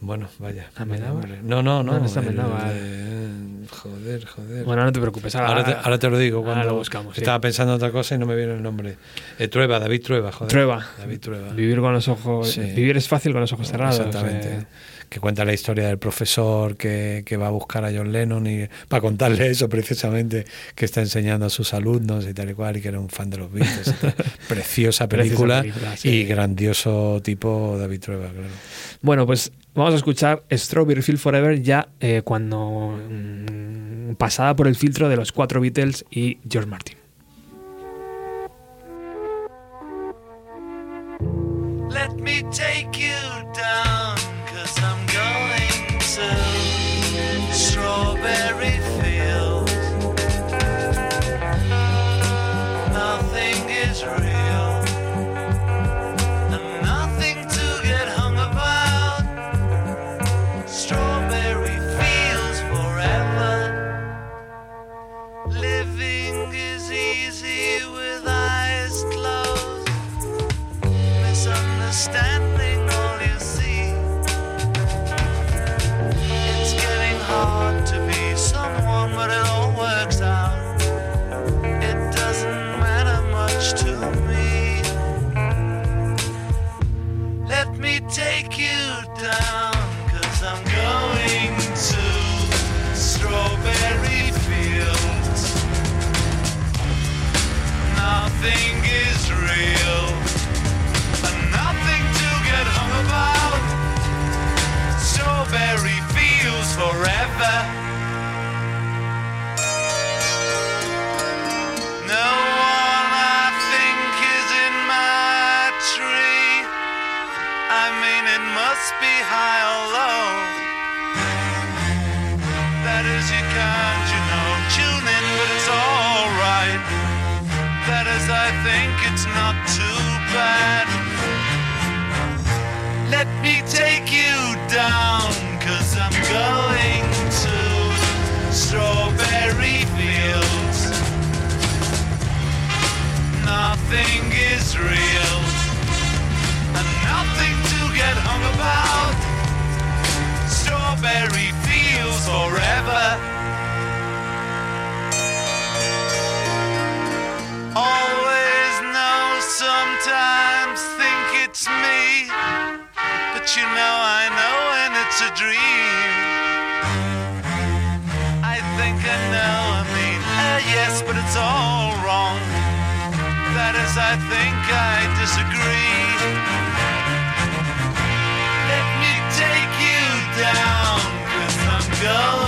Bueno, vaya. ¿Amenábar? vale. No, no, no. No, el de- joder, joder. Bueno, no te preocupes. Ahora, ahora, te, ahora te lo digo. ahora Cuando lo buscamos. sí. Estaba pensando en otra cosa y no me viene el nombre. Eh, Trueba, David Trueba, joder. Trueba. David Trueba. Vivir con los ojos. Sí. Vivir es fácil con los ojos cerrados. Exactamente. Que cuenta la historia del profesor que, que va a buscar a John Lennon y para contarle eso precisamente, que está enseñando a sus alumnos y tal y cual, y que era un fan de los Beatles. (laughs) Preciosa película, película, sí. y grandioso tipo David Trueba, claro. Bueno, pues vamos a escuchar Strawberry Field Forever ya eh, cuando mm, pasada por el filtro de los cuatro Beatles y George Martin. Let me you know, I know when it's a dream. I think I know, I mean, uh, yes, but it's all wrong. That is, I think I disagree. Let me take you down, cause I'm going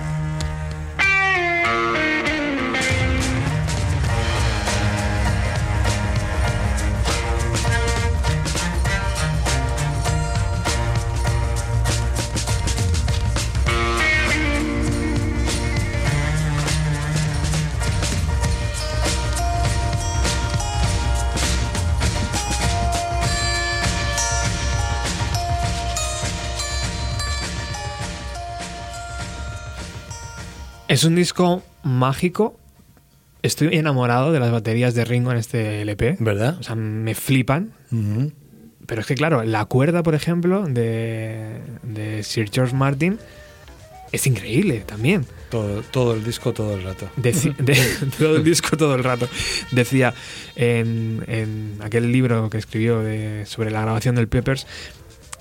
Es un disco mágico. Estoy enamorado de las baterías de Ringo en este LP. ¿Verdad? O sea, me flipan. Pero es que, claro, la cuerda, por ejemplo, de, de Sir George Martin es increíble también. Todo, todo el disco, todo el rato. Deci- (laughs) de, todo el disco todo el rato. Decía en, en aquel libro que escribió de- sobre la grabación del Peppers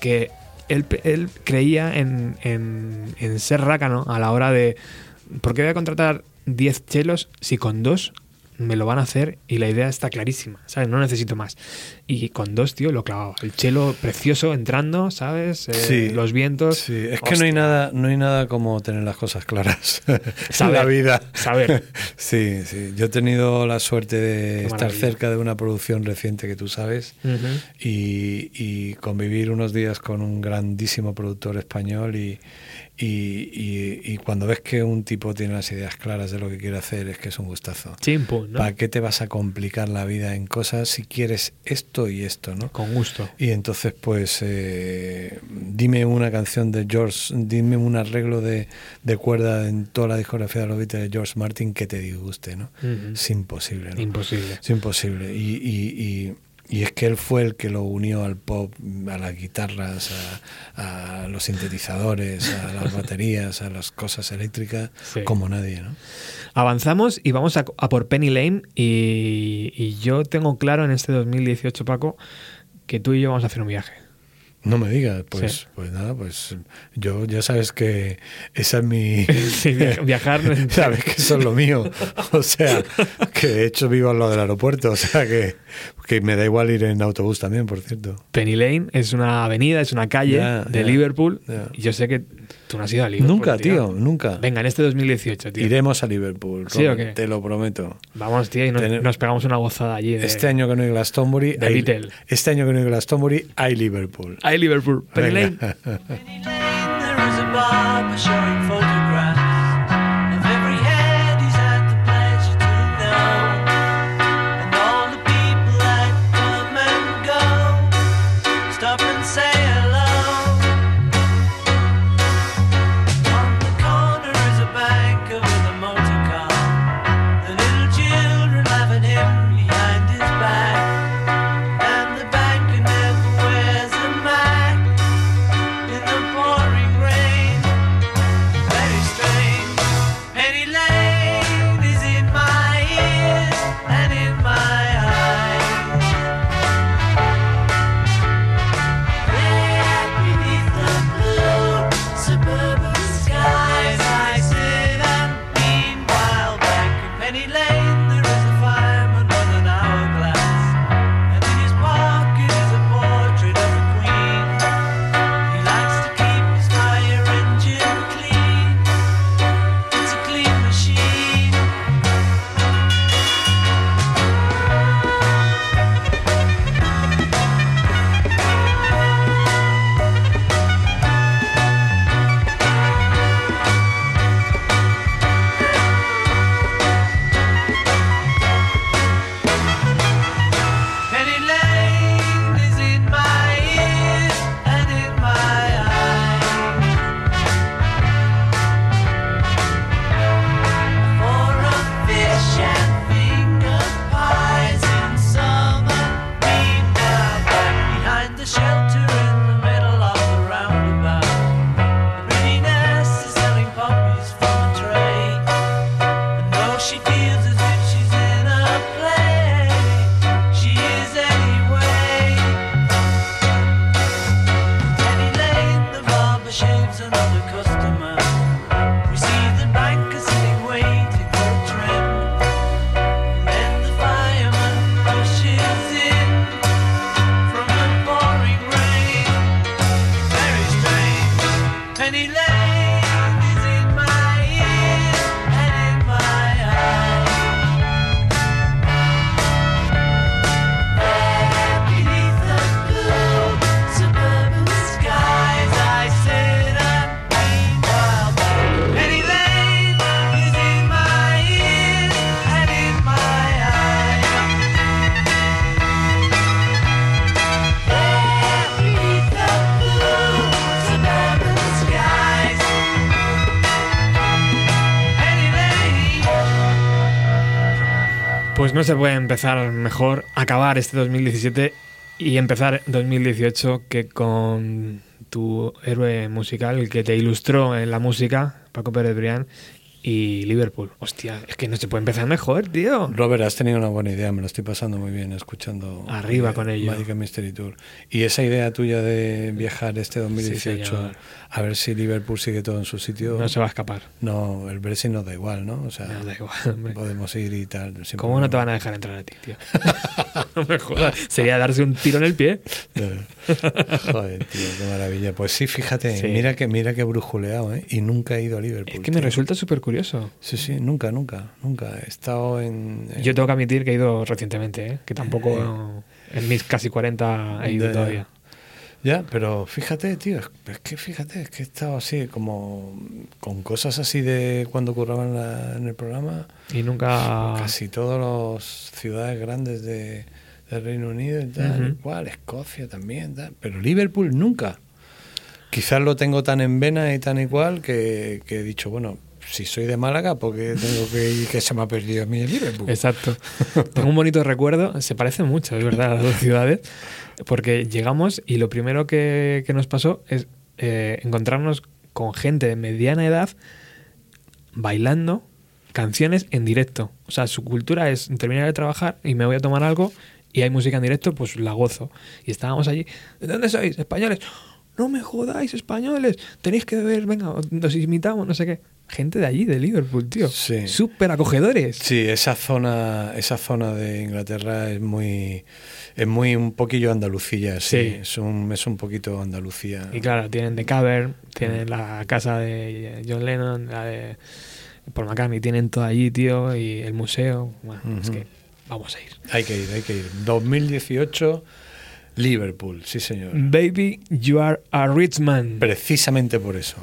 que él, él creía en, en- en ser rácano a la hora de. ¿Por qué voy a contratar 10 chelos si con dos me lo van a hacer y la idea está clarísima? ¿Sabes? No necesito más. Y con dos, tío, lo clavaba. El chelo precioso entrando, ¿sabes? Eh, Sí. los vientos. Sí, es que no hay Hostia. nada, no hay nada como tener las cosas claras (laughs) en la vida. saber. (laughs) Sí, sí. Yo he tenido la suerte de estar cerca de una producción reciente que tú sabes Ujú. y, y convivir unos días con un grandísimo productor español y, y, y- y cuando ves que un tipo tiene las ideas claras de lo que quiere hacer es que es un gustazo. Chimpum, ¿no? ¿Para qué te vas a complicar la vida en cosas si quieres esto y esto, no? Con gusto. Y entonces, pues, eh, dime una canción de George, dime un arreglo de, de cuerda en toda la discografía de los Beatles de George Martin que te disguste, ¿no? Es imposible, ¿no? Imposible. Es imposible. Y, y- y- es que él fue el que lo unió al pop, a las guitarras, a, a los sintetizadores, a las (laughs) baterías, a las cosas eléctricas, Sí. como nadie, ¿no? Avanzamos y vamos a, a por Penny Lane y, y yo tengo claro en este 2018, Paco, que tú y yo vamos a hacer un viaje. No me digas, pues, Sí. pues nada, pues yo ya sabes que esa es mi... (laughs) Sí, via- viajar. (laughs) Sabes que eso es lo mío. (laughs) O sea, que de hecho vivo al lado del aeropuerto. O sea, que, que me da igual ir en autobús también, por cierto. Penny Lane es una avenida, es una calle de Liverpool y yo sé que tú no has ido a Liverpool. nunca, tío, nunca. Venga, en este 2018, tío. Iremos a Liverpool. ¿Sí o Robert, qué? Te lo prometo. Vamos, tío, y nos, nos pegamos una gozada allí. De, Este año que no hay Glastonbury, de hay, Beatle. este año que no hay Glastonbury, hay Liverpool. ¡Ay, Liverpool! Penny Lane. (laughs) se puede empezar mejor, acabar este 2017 y empezar 2018 que con tu héroe musical, el que te ilustró en la música, Paco Pérez Brián, y Liverpool. Hostia, es que no se puede empezar mejor, tío. Robert, has tenido una buena idea, me lo estoy pasando muy bien escuchando Arriba eh, con ello. Magic Mystery Tour. Y esa idea tuya de viajar este 2018, señor. a ver si Liverpool sigue todo en su sitio. No se va a escapar. No, el Brexit nos da igual, ¿no? O sea, No, da igual, hombre. podemos ir y tal. ¿Cómo no te problema. van a dejar entrar a ti, tío? (laughs) no me jodas. Sería darse un tiro en el pie. (laughs) Joder, tío, qué maravilla. Pues sí, fíjate, Sí. mira que mira que brujuleado, ¿eh? Y nunca he ido a Liverpool. Es que me tío. resulta súper curioso. Sí, sí, nunca, nunca, nunca. He estado en... en- Yo tengo que admitir que he ido recientemente, ¿eh? que tampoco en mis casi 40 he ido todavía. Ya, pero fíjate, tío, es, es que fíjate, es que he estado así, como con cosas así de cuando curraba en, el programa, Y nunca... casi todas las ciudades grandes de, del Reino Unido y tal, igual, Escocia también, tal, pero Liverpool nunca. Quizás lo tengo tan en vena y tan igual que, que he dicho, bueno, si soy de Málaga, porque tengo que ir, que se me ha perdido a mí el Liverpool. Exacto. Tengo un bonito recuerdo, se parecen mucho, es verdad, las dos ciudades, porque llegamos y lo primero que, nos pasó es eh, encontrarnos con gente de mediana edad bailando canciones en directo. O sea, su cultura es terminar de trabajar y me voy a tomar algo y hay música en directo, pues la gozo. Y estábamos allí, ¿de dónde sois? Españoles. No me jodáis, españoles. Tenéis que beber, venga, nos imitamos, no sé qué. Gente de allí, de Liverpool, tío. Sí. Súper acogedores. Sí, esa zona, esa zona de Inglaterra es muy, es muy un poquillo Andalucía, sí, Sí. Es, un, es un poquito Andalucía. Y claro, tienen The Cavern, tienen la casa de John Lennon, la de Paul McCartney, tienen todo allí, tío, y el museo. Bueno, es que vamos a ir. Hay que ir, hay que ir. 2018, Liverpool, sí señor. Baby, you are a rich man. Precisamente por eso.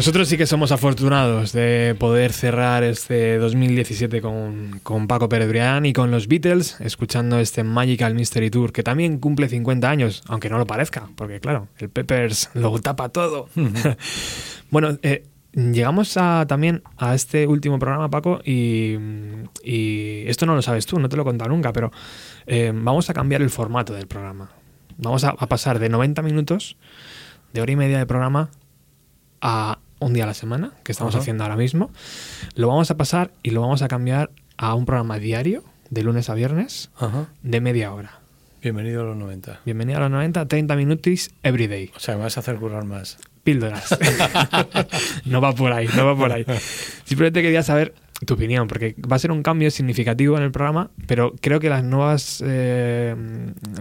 Nosotros sí que somos afortunados de poder cerrar este 2017 con, con Paco Pérez Brián y con los Beatles, escuchando este Magical Mystery Tour, que también cumple 50 años, aunque no lo parezca, porque claro, el Peppers lo tapa todo. (laughs) bueno, eh, llegamos a, también a este último programa, Paco, y, y esto no lo sabes tú, no te lo he contado nunca, pero eh, vamos a cambiar el formato del programa. Vamos a, a pasar de 90 minutos, de hora y media de programa, a un día a la semana, que estamos Ajá. haciendo ahora mismo. Lo vamos a pasar y lo vamos a cambiar a un programa diario, de lunes a viernes, Ajá. de media hora. Bienvenido a los 90. Bienvenido a los 90, 30 minutos every day. O sea, me vas a hacer currar más. Píldoras. (laughs) no va por ahí, no va por ahí. Simplemente quería saber tu opinión, porque va a ser un cambio significativo en el programa, pero creo que las nuevas, eh,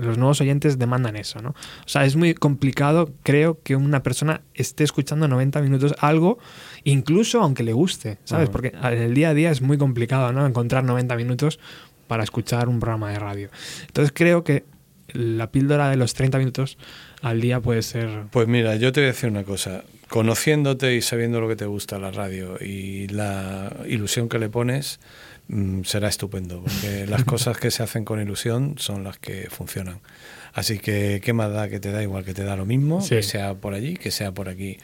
los nuevos oyentes demandan eso, ¿no? O sea, es muy complicado, creo, que una persona esté escuchando 90 minutos algo, incluso aunque le guste, ¿sabes? Porque en el día a día es muy complicado, ¿no? Encontrar 90 minutos para escuchar un programa de radio. Entonces creo que la píldora de los 30 minutos al día puede ser Pues mira, yo te voy a decir una cosa. Conociéndote y sabiendo lo que te gusta la radio y la ilusión que le pones, mm, será estupendo, porque (laughs) las cosas que se hacen con ilusión son las que funcionan. Así que, ¿qué más da que te da igual que te da lo mismo, Sí. que sea por allí, que sea por aquí?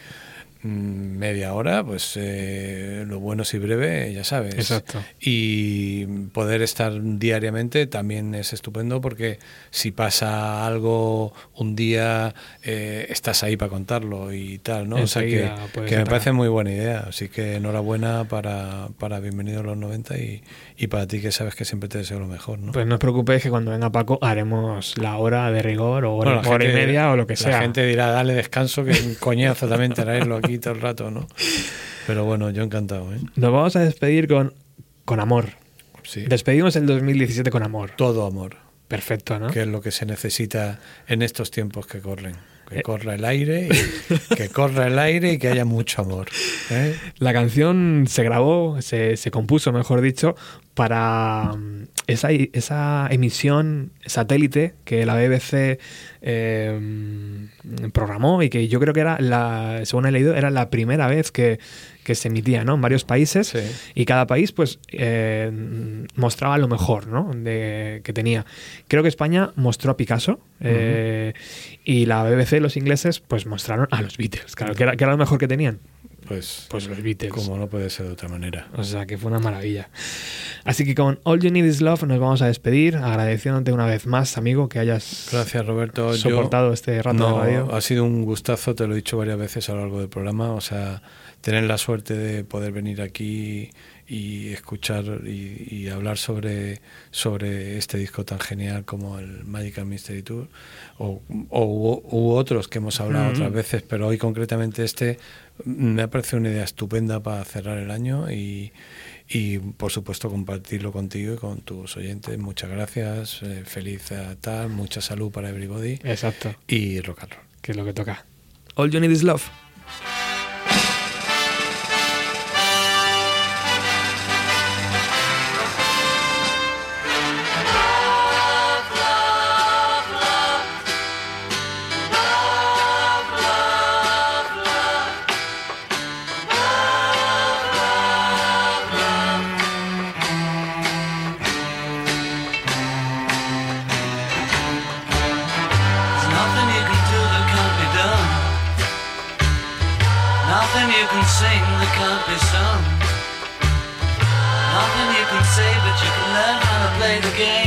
Mm, Media hora, pues eh, lo bueno si breve, ya sabes. Exacto. Y poder estar diariamente también es estupendo porque si pasa algo un día, eh, estás ahí para contarlo y tal, ¿no? O sea que, que me parece muy buena idea. Así que enhorabuena para, para Bienvenido a los 90 y, y para ti que sabes que siempre te deseo lo mejor, ¿no? Pues no os preocupéis que cuando venga Paco haremos la hora de rigor o hora, Bueno, la hora y media o lo que La sea. gente dirá, dale descanso, que es un coñazo también traerlo aquí todo el rato, ¿no? Pero bueno, yo encantado, ¿eh? Nos vamos a despedir con, con amor. Sí. Despedimos el 2017 con amor. Todo amor, Perfecto, ¿no? que es lo que se necesita en estos tiempos que corren. Que Eh. corra el aire, y, (laughs) que corra el aire y que haya mucho amor. ¿eh? La canción se grabó, se, se compuso, mejor dicho, para esa, esa emisión satélite que la BBC eh, mm, programó y que yo creo que era, la, según he leído, era la primera vez que, que se emitía ¿no? en varios países Sí. y cada país pues eh, mostraba lo mejor ¿no? de, que tenía. Creo que España mostró a Picasso eh, y la BBC, los ingleses, pues mostraron a los Beatles, claro, que era, que era lo mejor que tenían. Pues, Pues los Beatles. como no puede ser de otra manera. O sea, que fue una maravilla. Así que con All You Need Is Love nos vamos a despedir, agradeciéndote una vez más, amigo, que hayas Gracias, Roberto. Yo- soportado este rato No, de radio. ha sido un gustazo, te lo he dicho varias veces a lo largo del programa. O sea, tener la suerte de poder venir aquí y escuchar y, y hablar sobre, sobre este disco tan genial como el Magical Mystery Tour o, o- u otros que hemos hablado Ujú. otras veces, pero hoy concretamente este me ha parecido una idea estupenda para cerrar el año y, y por supuesto compartirlo contigo y con tus oyentes. Muchas gracias, eh, feliz eh, tal, mucha salud para everybody Exacto, y rock and roll. que es lo que toca. All You Need Is Love. Learn how to play the game.